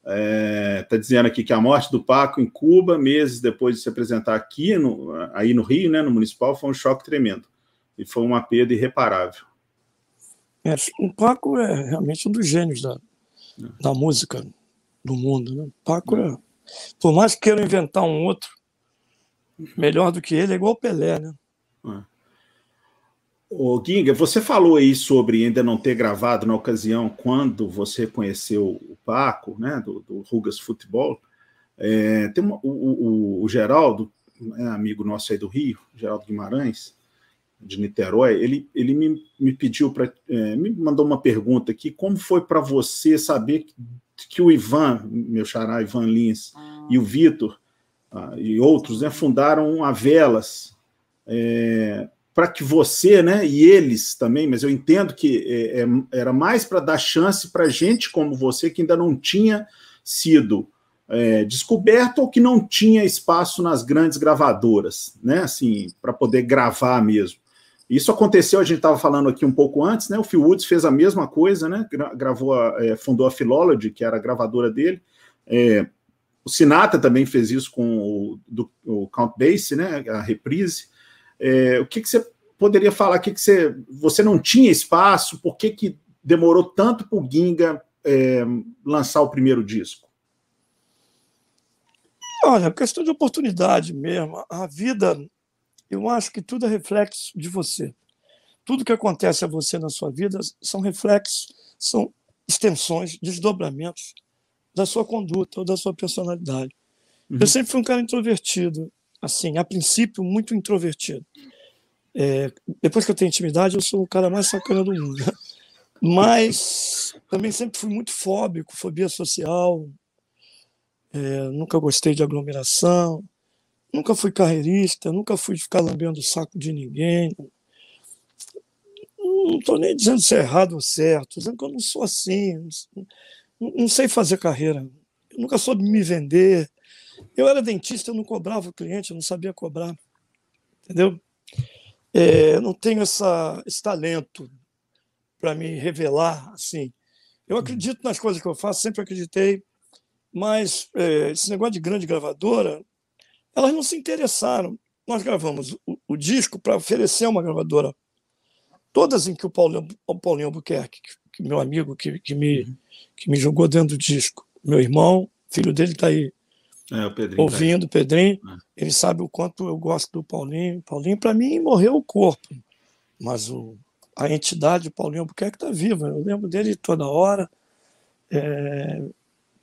Está é, dizendo aqui que a morte do Paco em Cuba, meses depois de se apresentar aqui, no, aí no Rio, né, no Municipal, foi um choque tremendo e foi uma perda irreparável. É, o Paco é realmente um dos gênios da, é. da música do mundo. Né? Paco é. é. Por mais que queiram inventar um outro melhor do que ele, é igual o Pelé, né? É. Ginga, você falou aí sobre ainda não ter gravado na ocasião quando você conheceu o Paco, né, do, do Rugas Futebol. É, tem uma, o, o, o, Geraldo, né, amigo nosso aí do Rio, Geraldo Guimarães, de Niterói, ele, ele me, me pediu para. É, me mandou uma pergunta aqui: como foi para você saber que, que, o Ivan, meu xará, Ivan Lins, e o Vitor e outros né, fundaram a Velas é, para que você, né, e eles também, mas eu entendo que é, é era mais para dar chance para gente como você que ainda não tinha sido é, descoberto ou que não tinha espaço nas grandes gravadoras, né? Assim, para poder gravar mesmo. Isso aconteceu, a gente estava falando aqui um pouco antes, né? O Phil Woods fez a mesma coisa, né? Gravou, a, é, fundou a Philology, que era a gravadora dele. É, o Sinatra também fez isso com o, do, o Count Basie, né? A reprise. É, o que, que você poderia falar? Que, que você, você não tinha espaço? Por que, que demorou tanto para o Ginga é, lançar o primeiro disco? Olha, questão de oportunidade mesmo. A vida eu acho que tudo é reflexo de você. Tudo que acontece a você na sua vida são reflexos, são extensões, desdobramentos da sua conduta ou da sua personalidade. Uhum. Eu sempre fui um cara introvertido, assim, a princípio, muito introvertido. É, depois que eu tenho intimidade, eu sou o cara mais sacana do mundo. Mas também sempre fui muito fóbico, fobia social. É, nunca gostei de aglomeração. Nunca fui carreirista, nunca fui ficar lambendo o saco de ninguém. Não estou nem dizendo se é errado ou certo, dizendo que eu não sou assim, não, sei fazer carreira. Eu nunca soube me vender. Eu era dentista, eu não cobrava o cliente, eu não sabia cobrar. Entendeu? É, eu não tenho essa, esse talento para me revelar assim. Eu acredito nas coisas que eu faço, sempre acreditei, mas é, esse negócio de grande gravadora, elas não se interessaram. Nós gravamos o, o disco para oferecer uma gravadora. Todas em que o Paulinho, o Paulinho Albuquerque, que, que meu amigo que, que, me, que me jogou dentro do disco, meu irmão, filho dele está aí, É, o Pedrinho. Ouvindo o Pedrinho. É. Ele sabe o quanto eu gosto do Paulinho. Paulinho, para mim, morreu o corpo. Mas o, a entidade Paulinho Albuquerque está viva. Eu lembro dele toda hora. É,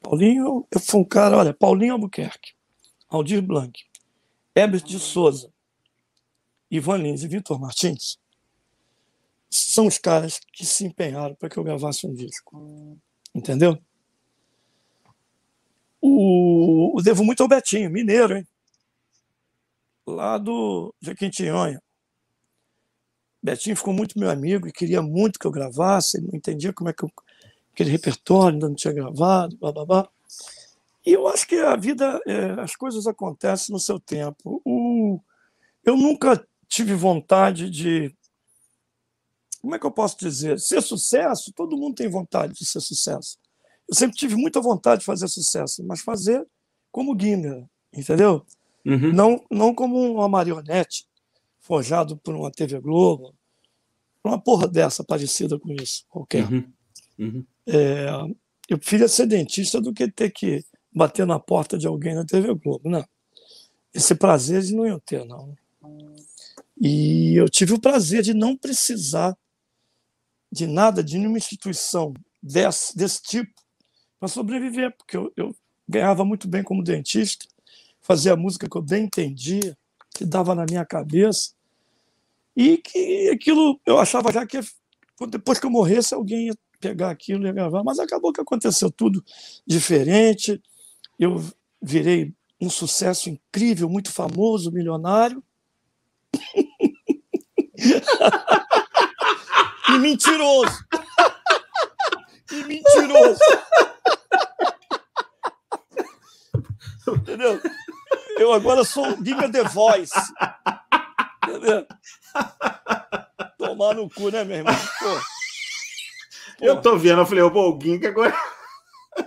Paulinho, eu fui um cara, olha, Paulinho Albuquerque, Aldir Blanc, Herbert de Souza, Ivan Lins e Vitor Martins são os caras que se empenharam para que eu gravasse um disco. Entendeu? O, o devo muito ao Betinho, mineiro, hein? Lá do Jequitinhonha. Betinho ficou muito meu amigo e queria muito que eu gravasse, ele não entendia como é que eu, aquele repertório ainda não tinha gravado, blá, blá, blá. E eu acho que a vida, é, as coisas acontecem no seu tempo. O, eu nunca tive vontade de. Como é que eu posso dizer? Ser sucesso, todo mundo tem vontade de ser sucesso. Eu sempre tive muita vontade de fazer sucesso, mas fazer como Guimer, entendeu? Uhum. Não, não como uma marionete forjado por uma TV Globo, uma porra dessa parecida com isso, qualquer. Uhum. Uhum. É, eu prefiro ser dentista do que ter que bater na porta de alguém na TV Globo. Não. Esse prazer eles não iam ter, não. E eu tive o prazer de não precisar de nada, de nenhuma instituição desse, desse tipo, para sobreviver, porque eu, eu ganhava muito bem como dentista, fazia música que eu bem entendia, que dava na minha cabeça, e que aquilo eu achava já que depois que eu morresse alguém ia pegar aquilo e ia gravar, mas acabou que aconteceu tudo diferente. Eu virei um sucesso incrível, muito famoso, milionário. e mentiroso. e mentiroso. Entendeu? Eu agora sou Giga The Voice. Entendeu? Tomar no cu, né, meu irmão? Pô. Pô. Eu tô vendo, eu falei, pô, o Giga agora.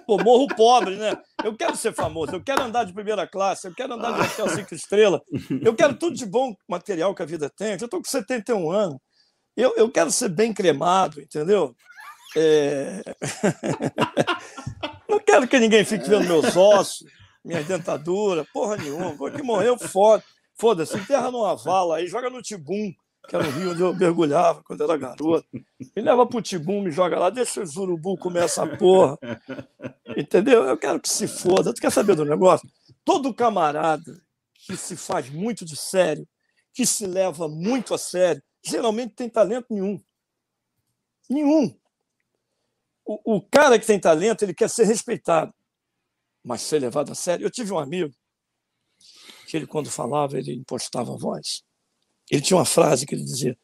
Pô, morro pobre, né? Eu quero ser famoso, eu quero andar de primeira classe, eu quero andar de hotel cinco estrelas, eu quero tudo de bom material que a vida tem. Eu tô com 71 anos. Eu, eu quero ser bem cremado, entendeu? É... Não quero que ninguém fique vendo meus ossos, minha dentadura, porra nenhuma. Vou que morreu, foda. Foda-se, enterra numa vala aí, joga no Tibum, que era o rio onde eu mergulhava quando era garoto. Me leva pro Tibum, me joga lá, deixa os urubu comer essa porra. Entendeu? Eu quero que se foda. Tu quer saber do negócio? Todo camarada que se faz muito de sério, que se leva muito a sério, geralmente tem talento nenhum. Nenhum. O, o cara que tem talento, ele quer ser respeitado, mas ser levado a sério. Eu tive um amigo que ele, quando falava, ele impostava a voz. Ele tinha uma frase que ele dizia: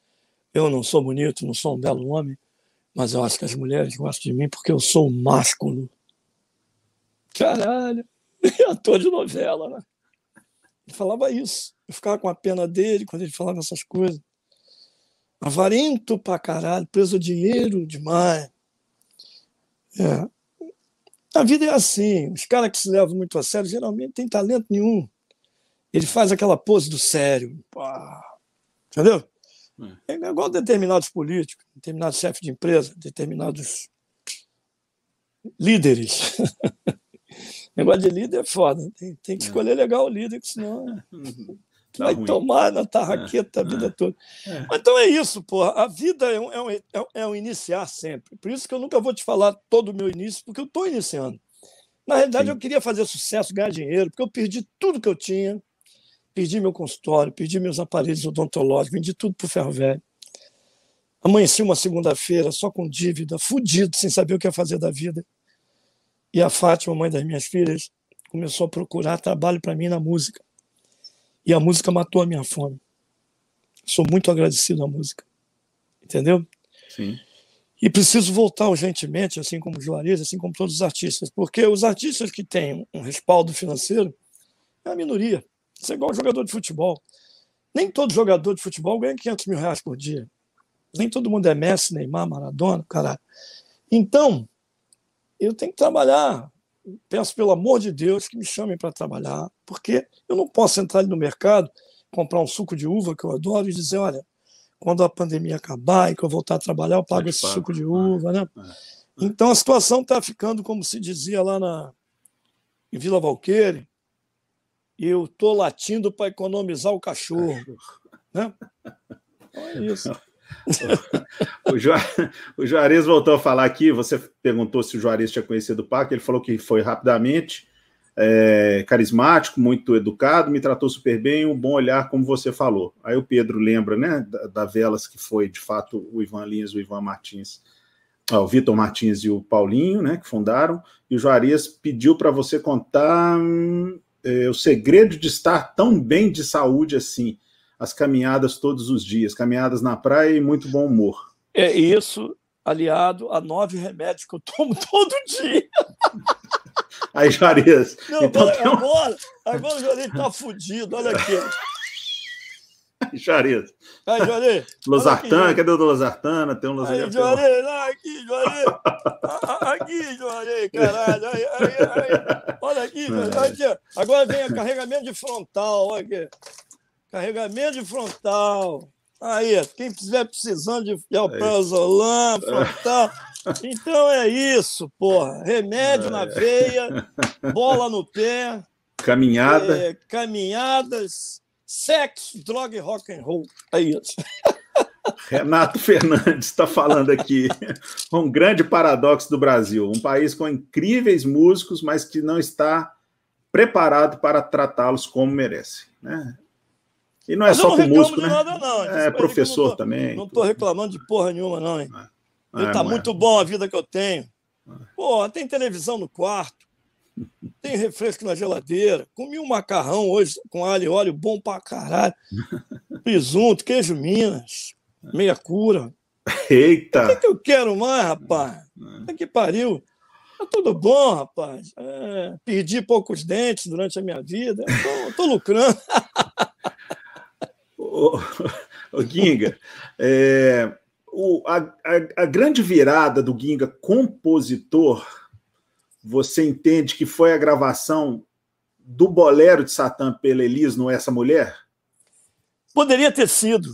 Eu não sou bonito, não sou um belo homem, mas eu acho que as mulheres gostam de mim porque eu sou másculo. Caralho, ator de novela, né? Ele falava isso. Eu ficava com a pena dele quando ele falava essas coisas. Avarento pra caralho, preso dinheiro demais. É. A vida é assim. Os caras que se levam muito a sério geralmente têm talento nenhum. Ele faz aquela pose do sério. Pá. Entendeu? É. é igual determinados políticos, determinados chefes de empresa, determinados líderes. Negócio de líder é foda. Tem, tem que é. escolher legal o líder, que senão é... vai ruim. tomar na tarraqueta é. a vida toda. É. Então é isso, porra. A vida é um, é, um, é um iniciar sempre. Por isso que eu nunca vou te falar todo o meu início, porque eu estou iniciando. Na realidade, Sim. eu queria fazer sucesso, ganhar dinheiro, porque eu perdi tudo que eu tinha Perdi meu consultório, perdi meus aparelhos odontológicos, vendi tudo para o ferro velho. Amanheci uma segunda-feira só com dívida, fudido, sem saber o que ia fazer da vida. E a Fátima, mãe das minhas filhas, começou a procurar trabalho para mim na música. E a música matou a minha fome. Sou muito agradecido à música. Entendeu? Sim. E preciso voltar urgentemente, assim como o Juarez, assim como todos os artistas, porque os artistas que têm um respaldo financeiro é a minoria. Isso é igual jogador de futebol. Nem todo jogador de futebol ganha 500 mil reais por dia. Nem todo mundo é Messi, Neymar, Maradona, caralho. Então, eu tenho que trabalhar. Peço, pelo amor de Deus, que me chamem para trabalhar, porque eu não posso entrar ali no mercado, comprar um suco de uva que eu adoro e dizer: olha, quando a pandemia acabar e que eu voltar a trabalhar, eu pago esse pago. suco de uva, né? É, é. Então a situação está ficando como se dizia lá na, em Vila Valqueire, eu tô latindo para economizar o cachorro. Né? Então é isso. o, Ju... o Juarez voltou a falar aqui. Você perguntou se o Juarez tinha conhecido o Paco. Ele falou que foi rapidamente, é, carismático, muito educado, me tratou super bem, um bom olhar, como você falou. Aí o Pedro lembra, né, da, da Velas, que foi de fato o Ivan Lins, o Ivan Martins, ó, o Vitor Martins e o Paulinho, né, que fundaram. E o Juarez pediu para você contar hum, é, o segredo de estar tão bem de saúde assim as caminhadas todos os dias, caminhadas na praia e muito bom humor. É isso, aliado a nove remédios que eu tomo todo dia. Aí, Juarez. Não, então, agora, um... agora, agora o Juarez tá fudido, olha aqui. Juarez. Aí, Juarez. Losartana, cadê o do Losartana? Tem um Losartana. Aí, aqui, Juarez. aqui, Juarez, caralho. Aí, aí, aí. Olha aqui, é. aqui, Agora vem o carregamento de frontal, olha aqui. Carregamento de frontal. Aí, quem estiver precisando de alprazolam, é frontal. Então é isso, porra. Remédio é. na veia, bola no pé. Caminhada. É, caminhadas, sexo, droga e rock and roll. É isso. Renato Fernandes está falando aqui. Um grande paradoxo do Brasil. Um país com incríveis músicos, mas que não está preparado para tratá-los como merece. Né? E não é Mas só com músico, né? Nada, não. É professor tô, também. Não estou reclamando de porra nenhuma, não, hein? É, tá é, muito é. bom a vida que eu tenho. Pô, tem televisão no quarto, tem refresco na geladeira, comi um macarrão hoje com alho e óleo bom pra caralho, presunto, queijo Minas, meia cura. Eita! O que, que eu quero mais, rapaz? É que pariu. Tá tudo bom, rapaz. É, perdi poucos dentes durante a minha vida. Tô, tô lucrando. o, o Ginga, é, o, a, a, a, grande virada do Ginga compositor, você entende que foi a gravação do Bolero de Satã pela Elis no Essa Mulher? Poderia ter sido.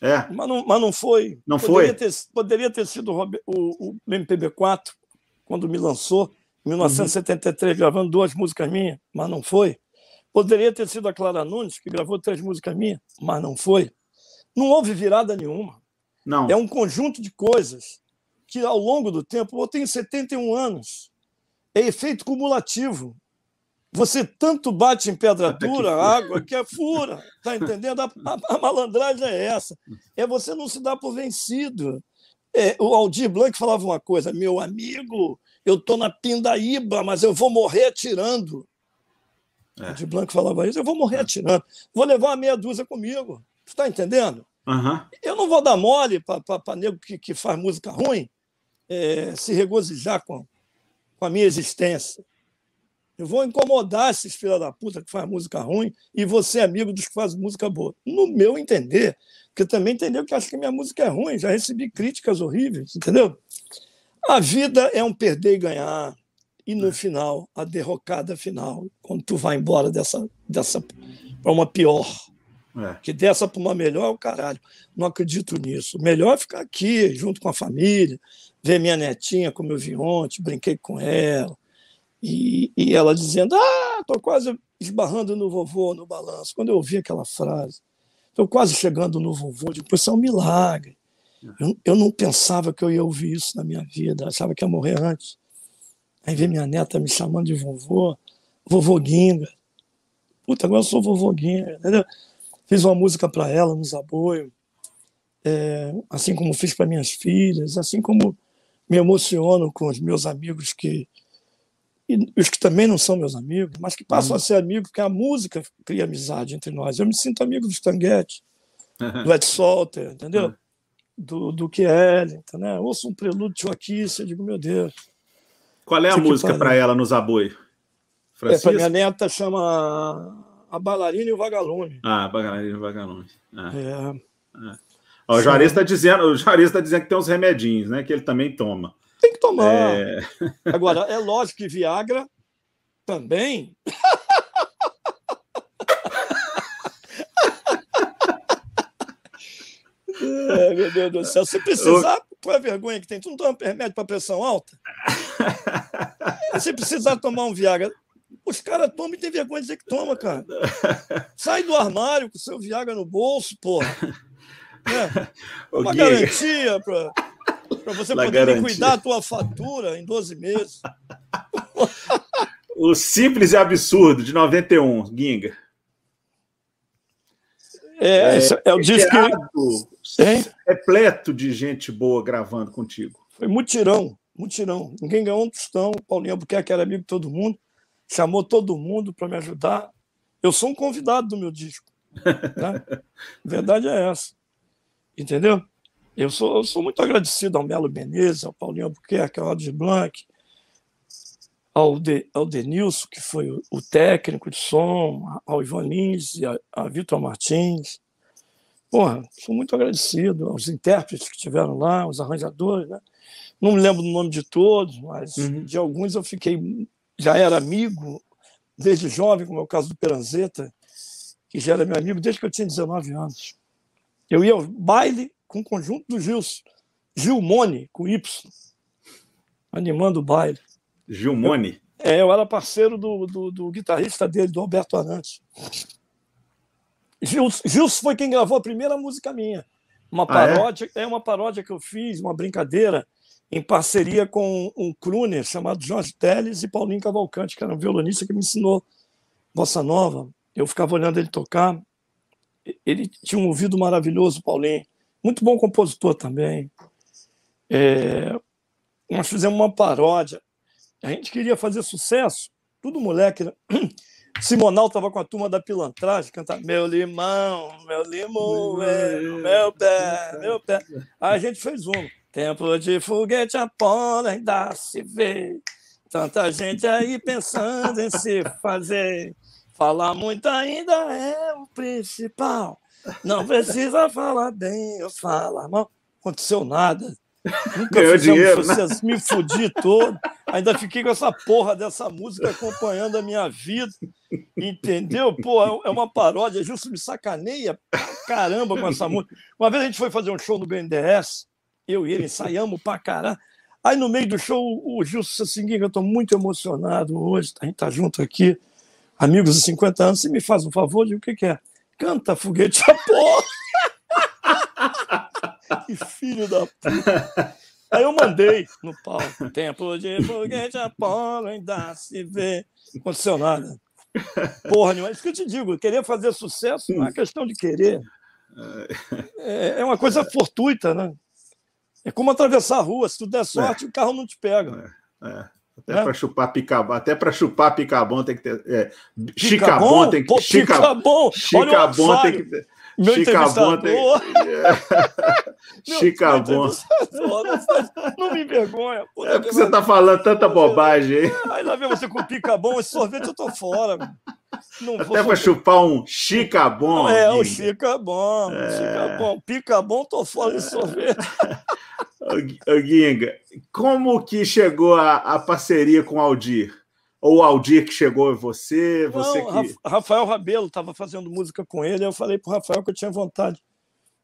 É. Mas não, mas não foi. Não poderia foi? Ter, poderia ter sido o, o, o MPB4, quando me lançou, em 1973, uhum. gravando duas músicas minhas, mas não foi. Poderia ter sido a Clara Nunes, que gravou três músicas minhas, mas não foi. Não houve virada nenhuma. Não. É um conjunto de coisas que, ao longo do tempo, eu tenho 71 anos, é efeito cumulativo. Você tanto bate em pedra dura, água, que é fura. Tá entendendo? A, a, a, malandragem é essa. É você não se dar por vencido. É, o Aldir Blanc falava uma coisa: meu amigo, eu estou na pindaíba, mas eu vou morrer atirando. É. De Blanco falava isso, eu vou morrer é. atirando. Vou levar uma meia dúzia comigo. Você está entendendo? Uhum. Eu não vou dar mole para nego que, que faz música ruim é, se regozijar com, com a minha existência. Eu vou incomodar esses filhos da puta que faz música ruim e você amigo dos que fazem música boa. No meu entender. Porque também entendeu que acho que minha música é ruim. Já recebi críticas horríveis, entendeu? A vida é um perder e ganhar. E no final, a derrocada final, quando tu vai embora dessa, dessa para uma pior. É. Que dessa para uma melhor é o caralho. Não acredito nisso. Melhor é ficar aqui, junto com a família, ver minha netinha, como eu vi ontem, brinquei com ela. E, e ela dizendo: Ah, estou quase esbarrando no vovô no balanço. Quando eu ouvi aquela frase, estou quase chegando no vovô, depois isso é um milagre. É. Eu, eu não pensava que eu ia ouvir isso na minha vida, achava que ia morrer antes. Aí vem minha neta me chamando de vovô, vovô Guinga. Puta, agora eu sou vovô Guinga, entendeu? Fiz uma música para ela nos aboios, é, assim como fiz para minhas filhas, assim como me emociono com os meus amigos que os que também não são meus amigos, mas que passam uhum. a ser amigos, porque a música cria amizade entre nós. Eu me sinto amigo do Stanguete, uhum. do Ed Solter, entendeu? Uhum. Do, do Kiel, entendeu? Ouço um prelúdio de Joaquim, eu digo, meu Deus, qual é a música para ela nos aboi? É, para minha neta chama A Bailarina e o Vagalume. Ah, A Bailarina e o Vagalume. Ah. É. é. Ó, o Juarez está dizendo, o Juarez tá dizendo que tem uns remedinhos, né? Que ele também toma. Tem que tomar. É... Agora, é lógico que Viagra também. é, meu Deus do céu. Se precisar, qual é a vergonha que tem? Tu não toma remédio para pressão alta? Se precisar tomar um Viagra, Os caras tomam e tem vergonha de dizer que toma, cara. Sai do armário com o seu Viagra no bolso, porra. É. Uma Gui. garantia para você La poder garantia. liquidar a tua fatura em 12 meses. o Simples e Absurdo, de 91, Ginga. É, é, é o disco que... repleto de gente boa gravando contigo. Foi mutirão, mutirão. Ninguém ganhou um tostão. Paulinho Albuquerque era amigo de todo mundo, chamou todo mundo para me ajudar. Eu sou um convidado do meu disco. Né? A verdade é essa. Entendeu? Eu sou, eu sou muito agradecido ao Melo Menezes, ao Paulinho Albuquerque, ao Aldir Blanc, ao, de, ao Denilson, que foi o, o, técnico de som, ao Ivan Lins, a, a Vitor Martins. Porra, sou muito agradecido aos intérpretes que estiveram lá, os arranjadores, né? Não me lembro do nome de todos, mas uhum. de alguns eu fiquei, já era amigo desde jovem, como é o caso do Peranzeta, que já era meu amigo desde que eu tinha 19 anos. Eu ia ao baile com o conjunto do Gilson, Gilmone, com Y, animando o baile. Gilmone? Eu, é, eu era parceiro do, do, do, guitarrista dele, do Alberto Arantes. Gilson, Gilson foi quem gravou a primeira música minha. Uma paródia, ah, é? é? uma paródia que eu fiz, uma brincadeira, em parceria com um crooner chamado Jorge Teles e Paulinho Cavalcante, que era um violonista que me ensinou bossa nova. Eu ficava olhando ele tocar. Ele tinha um ouvido maravilhoso, Paulinho. Muito bom compositor também. É, nós fizemos uma paródia a gente queria fazer sucesso, tudo moleque. Né? Simonal estava com a turma da pilantragem, cantando Meu limão, meu limão, meu pé, meu pé. Aí a gente fez um. Tempo de foguete a pole ainda se vê. Tanta gente aí pensando em se fazer. Falar muito ainda é o principal. Não precisa falar bem ou falar mal. Aconteceu nada. Nunca Ganhou dinheiro, né? me fudi todo. Ainda fiquei com essa porra dessa música acompanhando a minha vida. Entendeu? Pô, é uma paródia. Justo me sacaneia caramba com essa música. Uma vez a gente foi fazer um show no BNDES, eu e ele ensaiamos pra caramba. Aí no meio do show, o Gilson disse assim: eu estou muito emocionado hoje, a gente tá junto aqui, amigos de 50 anos. Você me faz um favor? de o que, que é? Canta foguete a porra! que filho da puta. Aí eu mandei no palco. Tempo de foguete Apolo ainda se vê. Aconteceu nada. Porra nenhuma. Isso que eu te digo, querer fazer sucesso não é questão de querer. É, é uma coisa fortuita, né? É como atravessar a rua. Se tu der sorte, é. o carro não te pega. É. é. Até é? para chupar picabão, até para chupar picabão tem que ter. É, chicabon tem que ter. Chicabon, chicabon tem que ter. Meu Chicabon tem... Chicabon. Não me envergonha. Pô, é porque você está falando tanta bobagem aí. Aí lá vem você com picabon, esse sorvete eu tô fora. Não Até para chupar um chicabon. É, o chicabon. É... Chicabon. Picabon, tô fora de sorvete. Ô, Guinga, como que chegou a, a parceria com o Aldir? Ou o Aldir que chegou você? você Não, que... Rafael Rabelo estava fazendo música com ele. Eu falei para o Rafael que eu tinha vontade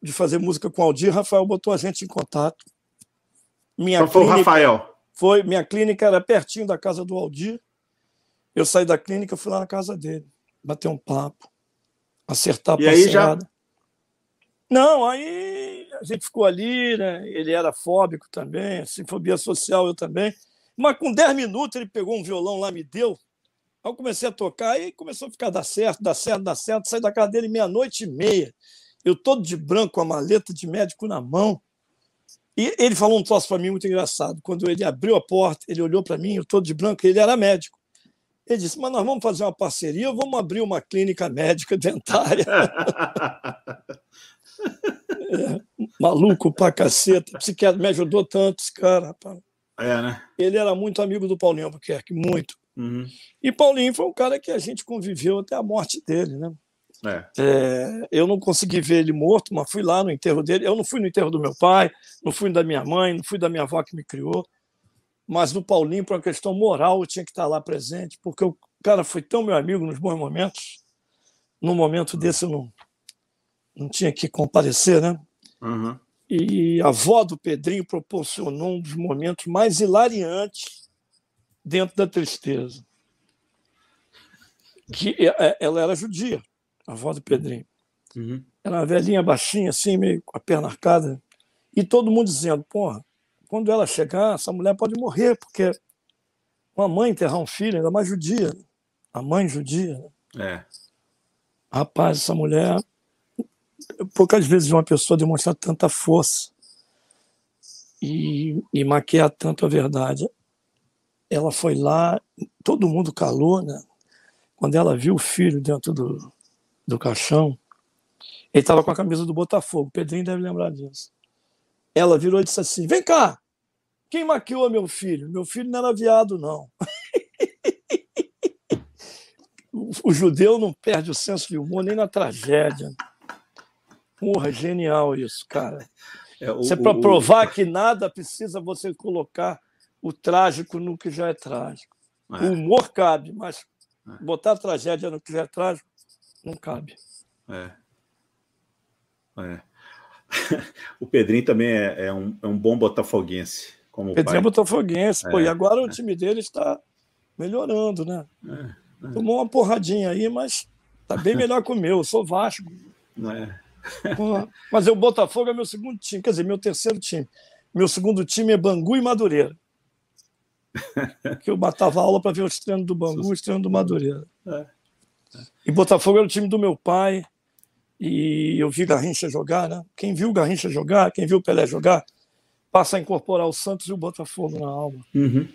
de fazer música com o Aldir. Rafael botou a gente em contato. Minha então foi o Rafael? Foi. Minha clínica era pertinho da casa do Aldir. Eu saí da clínica, fui lá na casa dele, bater um papo, acertar a e aí já Não, aí a gente ficou ali, né? Ele era fóbico também, assim, fobia social eu também. Mas com 10 minutos ele pegou um violão lá, me deu. Aí eu comecei a tocar e começou a ficar dar certo, dar certo, dar certo. Saí da casa dele meia-noite e meia. Eu todo de branco, com a maleta de médico na mão. E ele falou um troço para mim muito engraçado. Quando ele abriu a porta, ele olhou para mim, eu todo de branco, ele era médico. Ele disse: Mas nós vamos fazer uma parceria, vamos abrir uma clínica médica dentária. é, maluco pra caceta, psiquiatra me ajudou tanto, esse cara, rapaz. É, né? Ele era muito amigo do Paulinho Albuquerque, muito. Uhum. E Paulinho foi um cara que a gente conviveu até a morte dele, né? É. É, eu não consegui ver ele morto, mas fui lá no enterro dele. Eu não fui no enterro do meu pai, não fui da minha mãe, não fui da minha avó que me criou. Mas no Paulinho, por uma questão moral, eu tinha que estar lá presente, porque o cara foi tão meu amigo nos bons momentos. Num momento desse eu não, não tinha que comparecer, né? Uhum. E a avó do Pedrinho proporcionou um dos momentos mais hilariantes dentro da tristeza. que é, ela era judia, a avó do Pedrinho. Uhum. Era uma velhinha baixinha, assim, meio com a perna arcada. E todo mundo dizendo, porra, quando ela chegar, essa mulher pode morrer, porque uma mãe enterrar um filho, ainda mais judia, a mãe judia. É. Rapaz, essa mulher, poucas vezes uma pessoa demonstrar tanta força e, e maquiar tanto a verdade. Ela foi lá, todo mundo calou, né? Quando ela viu o filho dentro do, do caixão, ele estava com a camisa do Botafogo, o Pedrinho deve lembrar disso. Ela virou e disse assim: Vem cá, quem maquiou meu filho? Meu filho não era viado, não. o judeu não perde o senso de humor nem na tragédia. Porra, genial isso, cara. É, o, é para provar o... que nada precisa você colocar o trágico no que já é trágico. É. O humor cabe, mas é. botar a tragédia no que já é trágico não cabe. É. É. o Pedrinho também é, é, um, é um bom botafoguense. Como Pedrinho pai. é botafoguense, pô, e é, agora o time dele está melhorando, né? Tomou uma porradinha aí, mas tá bem melhor que o meu. Eu sou Vasco. É. Mas o Botafogo é meu segundo time, quer dizer, meu terceiro time. Meu segundo time é Bangu e Madureira. Que eu matava aula para ver o treinos do Bangu e os treinos do Madureira. É. E Botafogo era o time do meu pai. E eu vi Garrincha jogar, né? Quem viu Garrincha jogar, quem viu Pelé jogar, passa a incorporar o Santos e o Botafogo na alma. Uhum.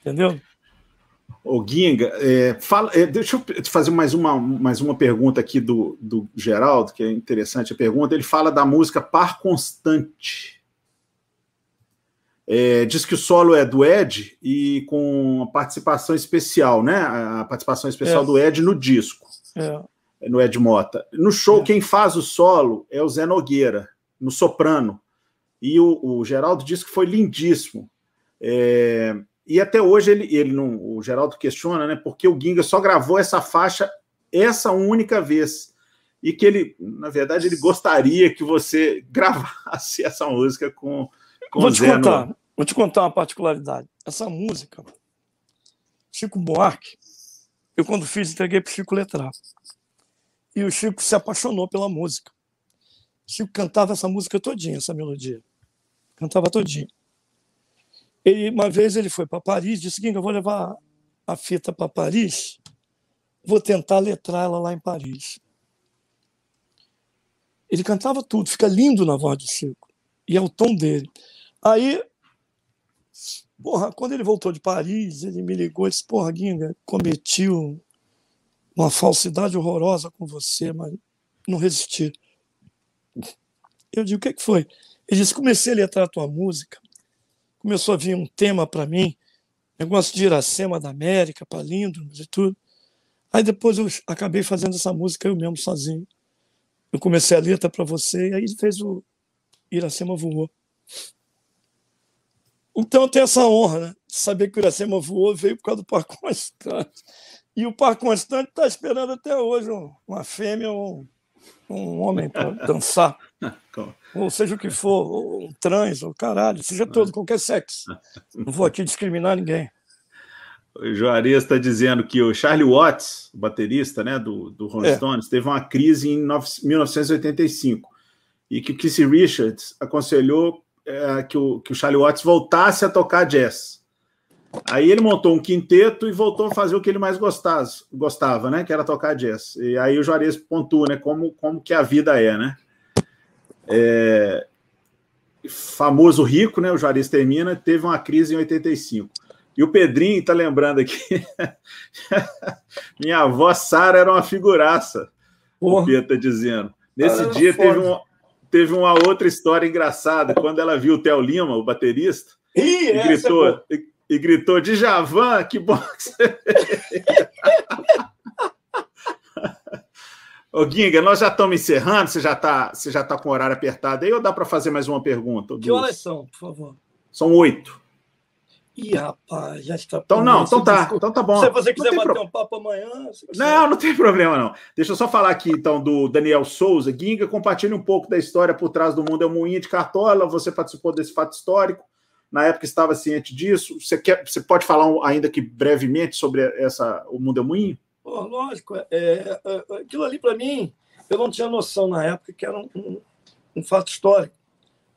Entendeu? O Guinga, é, fala, é, deixa eu te fazer mais uma, mais uma pergunta aqui do, do Geraldo, que é interessante a pergunta. Ele fala da música Par Constante. É, diz que o solo é do Ed e com a participação especial, né? A participação especial é. do Ed no disco, é. no Ed Mota. No show, é. quem faz o solo é o Zé Nogueira, no soprano. E o, o Geraldo disse que foi lindíssimo. É, e até hoje ele, ele não, o Geraldo questiona, né? Porque o Ginga só gravou essa faixa essa única vez. E que ele, na verdade, ele gostaria que você gravasse essa música com, com vou te contar. Vou te contar uma particularidade. Essa música, Chico Buarque, eu quando fiz, entreguei para o Chico letrar. E o Chico se apaixonou pela música. O Chico cantava essa música todinha, essa melodia. Cantava todinha. E uma vez ele foi para Paris, disse: que eu vou levar a fita para Paris, vou tentar letrar ela lá em Paris. Ele cantava tudo, fica lindo na voz do Chico. E é o tom dele. Aí, porra, quando ele voltou de Paris, ele me ligou e disse: Porra, Guinga, cometi uma falsidade horrorosa com você, mas não resisti. Eu digo: O que, que foi? Ele disse: Comecei a letrar a tua música começou a vir um tema para mim, negócio de Iracema da América, palíndromos e tudo. Aí depois eu acabei fazendo essa música eu mesmo sozinho. Eu comecei a letra para você e aí fez o Iracema voou. Então eu tenho essa honra, né? De saber que o Iracema voou veio por causa do par constante. E o par constante está esperando até hoje uma fêmea ou um homem para dançar. ou seja o que for, um trans, ou caralho, seja todo, qualquer sexo. Não vou aqui discriminar ninguém. O Juarez está dizendo que o Charlie Watts, baterista né, do, do Rolling é. Stones, teve uma crise em 1985 e que o Keith Richards aconselhou é, que, o, que o Charlie Watts voltasse a tocar jazz. Aí ele montou um quinteto e voltou a fazer o que ele mais gostava, gostava né? Que era tocar jazz. E aí o Juarez pontua, né? Como, como que a vida é, né? É, famoso rico, né? O Juarez termina, teve uma crise em 85. E o Pedrinho tá lembrando aqui. Minha avó Sara era uma figuraça. Porra. O Pedro tá dizendo. Nesse dia teve, um, teve uma outra história engraçada. Quando ela viu o Theo Lima, o baterista, Ih, e gritou. É e gritou: de Javan, que bom que você. Ô, Ginga, nós já estamos encerrando, você já está tá com o horário apertado aí, ou dá para fazer mais uma pergunta? Que horas são, por favor? São oito. Ih, rapaz, já está. Então, não, então tá, então tá bom. Se você quiser bater pro... um papo amanhã. Não, não tem problema, não. Deixa eu só falar aqui, então, do Daniel Souza. Ginga, compartilhe um pouco da história por trás do mundo. É um moinho de cartola, você participou desse fato histórico na época estava ciente disso. Você, quer, você pode falar ainda que brevemente sobre essa, o Mundo é Moinho? Pô, lógico. É, é, é aquilo ali, para mim, eu não tinha noção na época que era um, um, um, fato histórico.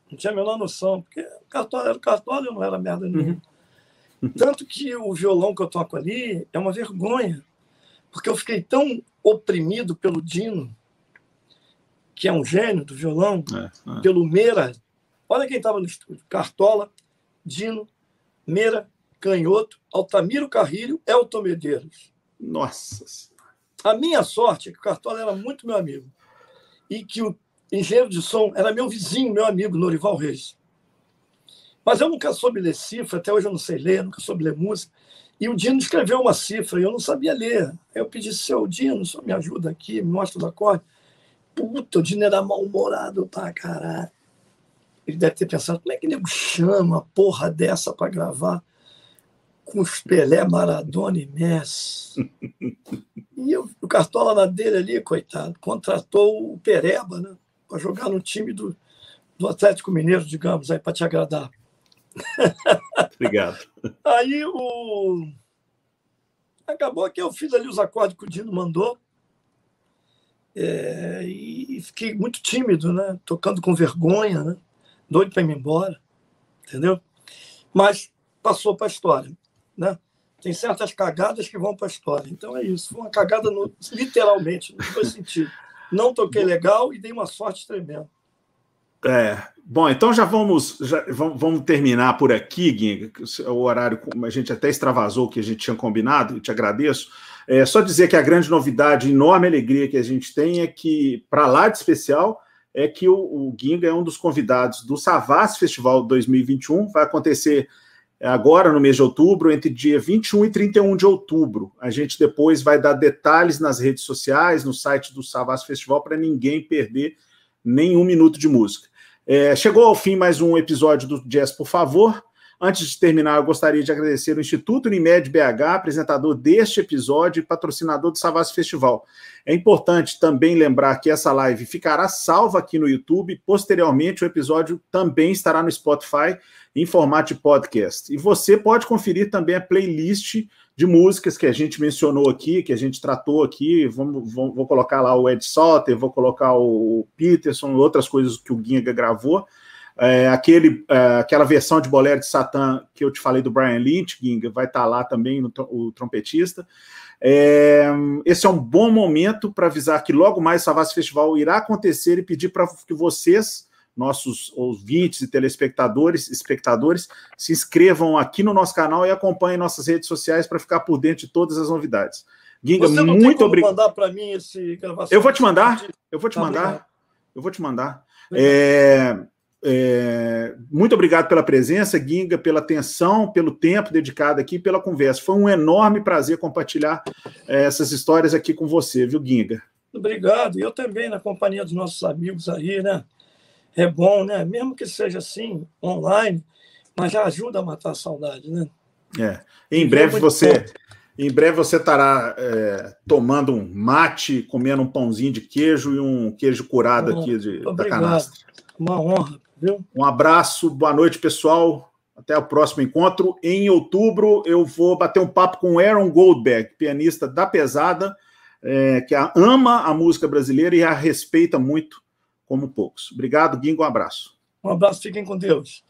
Não tinha a menor noção, porque cartório era cartório, não era merda nenhuma. Uhum. Tanto que o violão que eu toco ali é uma vergonha, porque eu fiquei tão oprimido pelo Dino, que é um gênio do violão, é, é. pelo Meira. Olha quem estava no estúdio: Cartola, Dino, Meira, Canhoto, Altamiro Carrilho, Elton Medeiros. Nossa A minha sorte é que o Cartola era muito meu amigo e que o engenheiro de som era meu vizinho, meu amigo, Norival Reis. Mas eu nunca soube ler cifra, até hoje eu não sei ler, nunca soube ler música. E o Dino escreveu uma cifra e eu não sabia ler. Aí eu pedi, seu Dino, só me ajuda aqui, me mostra o acorde. Puta, o Dino era mal-humorado pra caralho. Ele deve ter pensado, como é que nego chama a porra dessa para gravar? com os Pelé, Maradona e Messi. E eu, o Cartola na dele ali, coitado, contratou o Pereba, né? Para jogar no time do, do Atlético Mineiro, digamos, aí para te agradar. Obrigado. Aí o. Acabou que eu fiz ali os acordes que o Dino mandou. É, e fiquei muito tímido, né? Tocando com vergonha, né? Doido para ir embora, entendeu? Mas passou para a história né? Tem certas cagadas que vão para a história. Então é isso. Foi uma cagada no, literalmente, no dois sentidos. Não toquei legal e dei uma sorte tremenda. É, bom, então já vamos, já vamos, terminar por aqui, Guinga. O horário, a gente até extravasou o que a gente tinha combinado, e te agradeço. É só dizer que a grande novidade, enorme alegria que a gente tem é que, para lá de especial, é que o, o Guinga é um dos convidados do Savas Festival 2021. Vai acontecer agora no mês de outubro, entre dia 21 e 31 de outubro. A gente depois vai dar detalhes nas redes sociais, no site do Savas Festival, para ninguém perder nenhum minuto de música. É, chegou ao fim mais um episódio do Jazz, por favor. Antes de terminar, eu gostaria de agradecer o Instituto Unimed BH, apresentador deste episódio e patrocinador do Savas Festival. É importante também lembrar que essa live ficará salva aqui no YouTube. Posteriormente, o episódio também estará no Spotify em formato de podcast. E você pode conferir também a playlist de músicas que a gente mencionou aqui, que a gente tratou aqui. Vamos, vou, colocar lá o Ed Soter, vou colocar o Peterson, outras coisas que o Ginga gravou. É, aquele, é, aquela versão de Bolero de Satã que eu te falei do Brian Lynch, Ginga, vai estar tá lá também, no, o trompetista. É, esse é um bom momento para avisar que logo mais o Savassi Festival irá acontecer e pedir para que vocês, nossos ouvintes e telespectadores, espectadores, se inscrevam aqui no nosso canal e acompanhem nossas redes sociais para ficar por dentro de todas as novidades. Ginga, Você não muito obrigado. mandar para mim esse gravação? Eu vou te mandar. Eu vou te tá mandar. Eu vou te mandar. É, é, muito obrigado pela presença, Guinga, pela atenção, pelo tempo dedicado aqui, pela conversa. Foi um enorme prazer compartilhar é, essas histórias aqui com você, viu, Guinga? Obrigado. Eu também, na companhia dos nossos amigos aí, né? É bom, né? Mesmo que seja assim, online, mas já ajuda a matar a saudade, né? É. Em breve você. Em breve você estará é, tomando um mate, comendo um pãozinho de queijo e um queijo curado aqui de, da canastra. Uma honra. Viu? Um abraço, boa noite, pessoal. Até o próximo encontro. Em outubro, eu vou bater um papo com Aaron Goldberg, pianista da pesada, é, que ama a música brasileira e a respeita muito como poucos. Obrigado, Guingo. Um abraço. Um abraço, fiquem com Deus.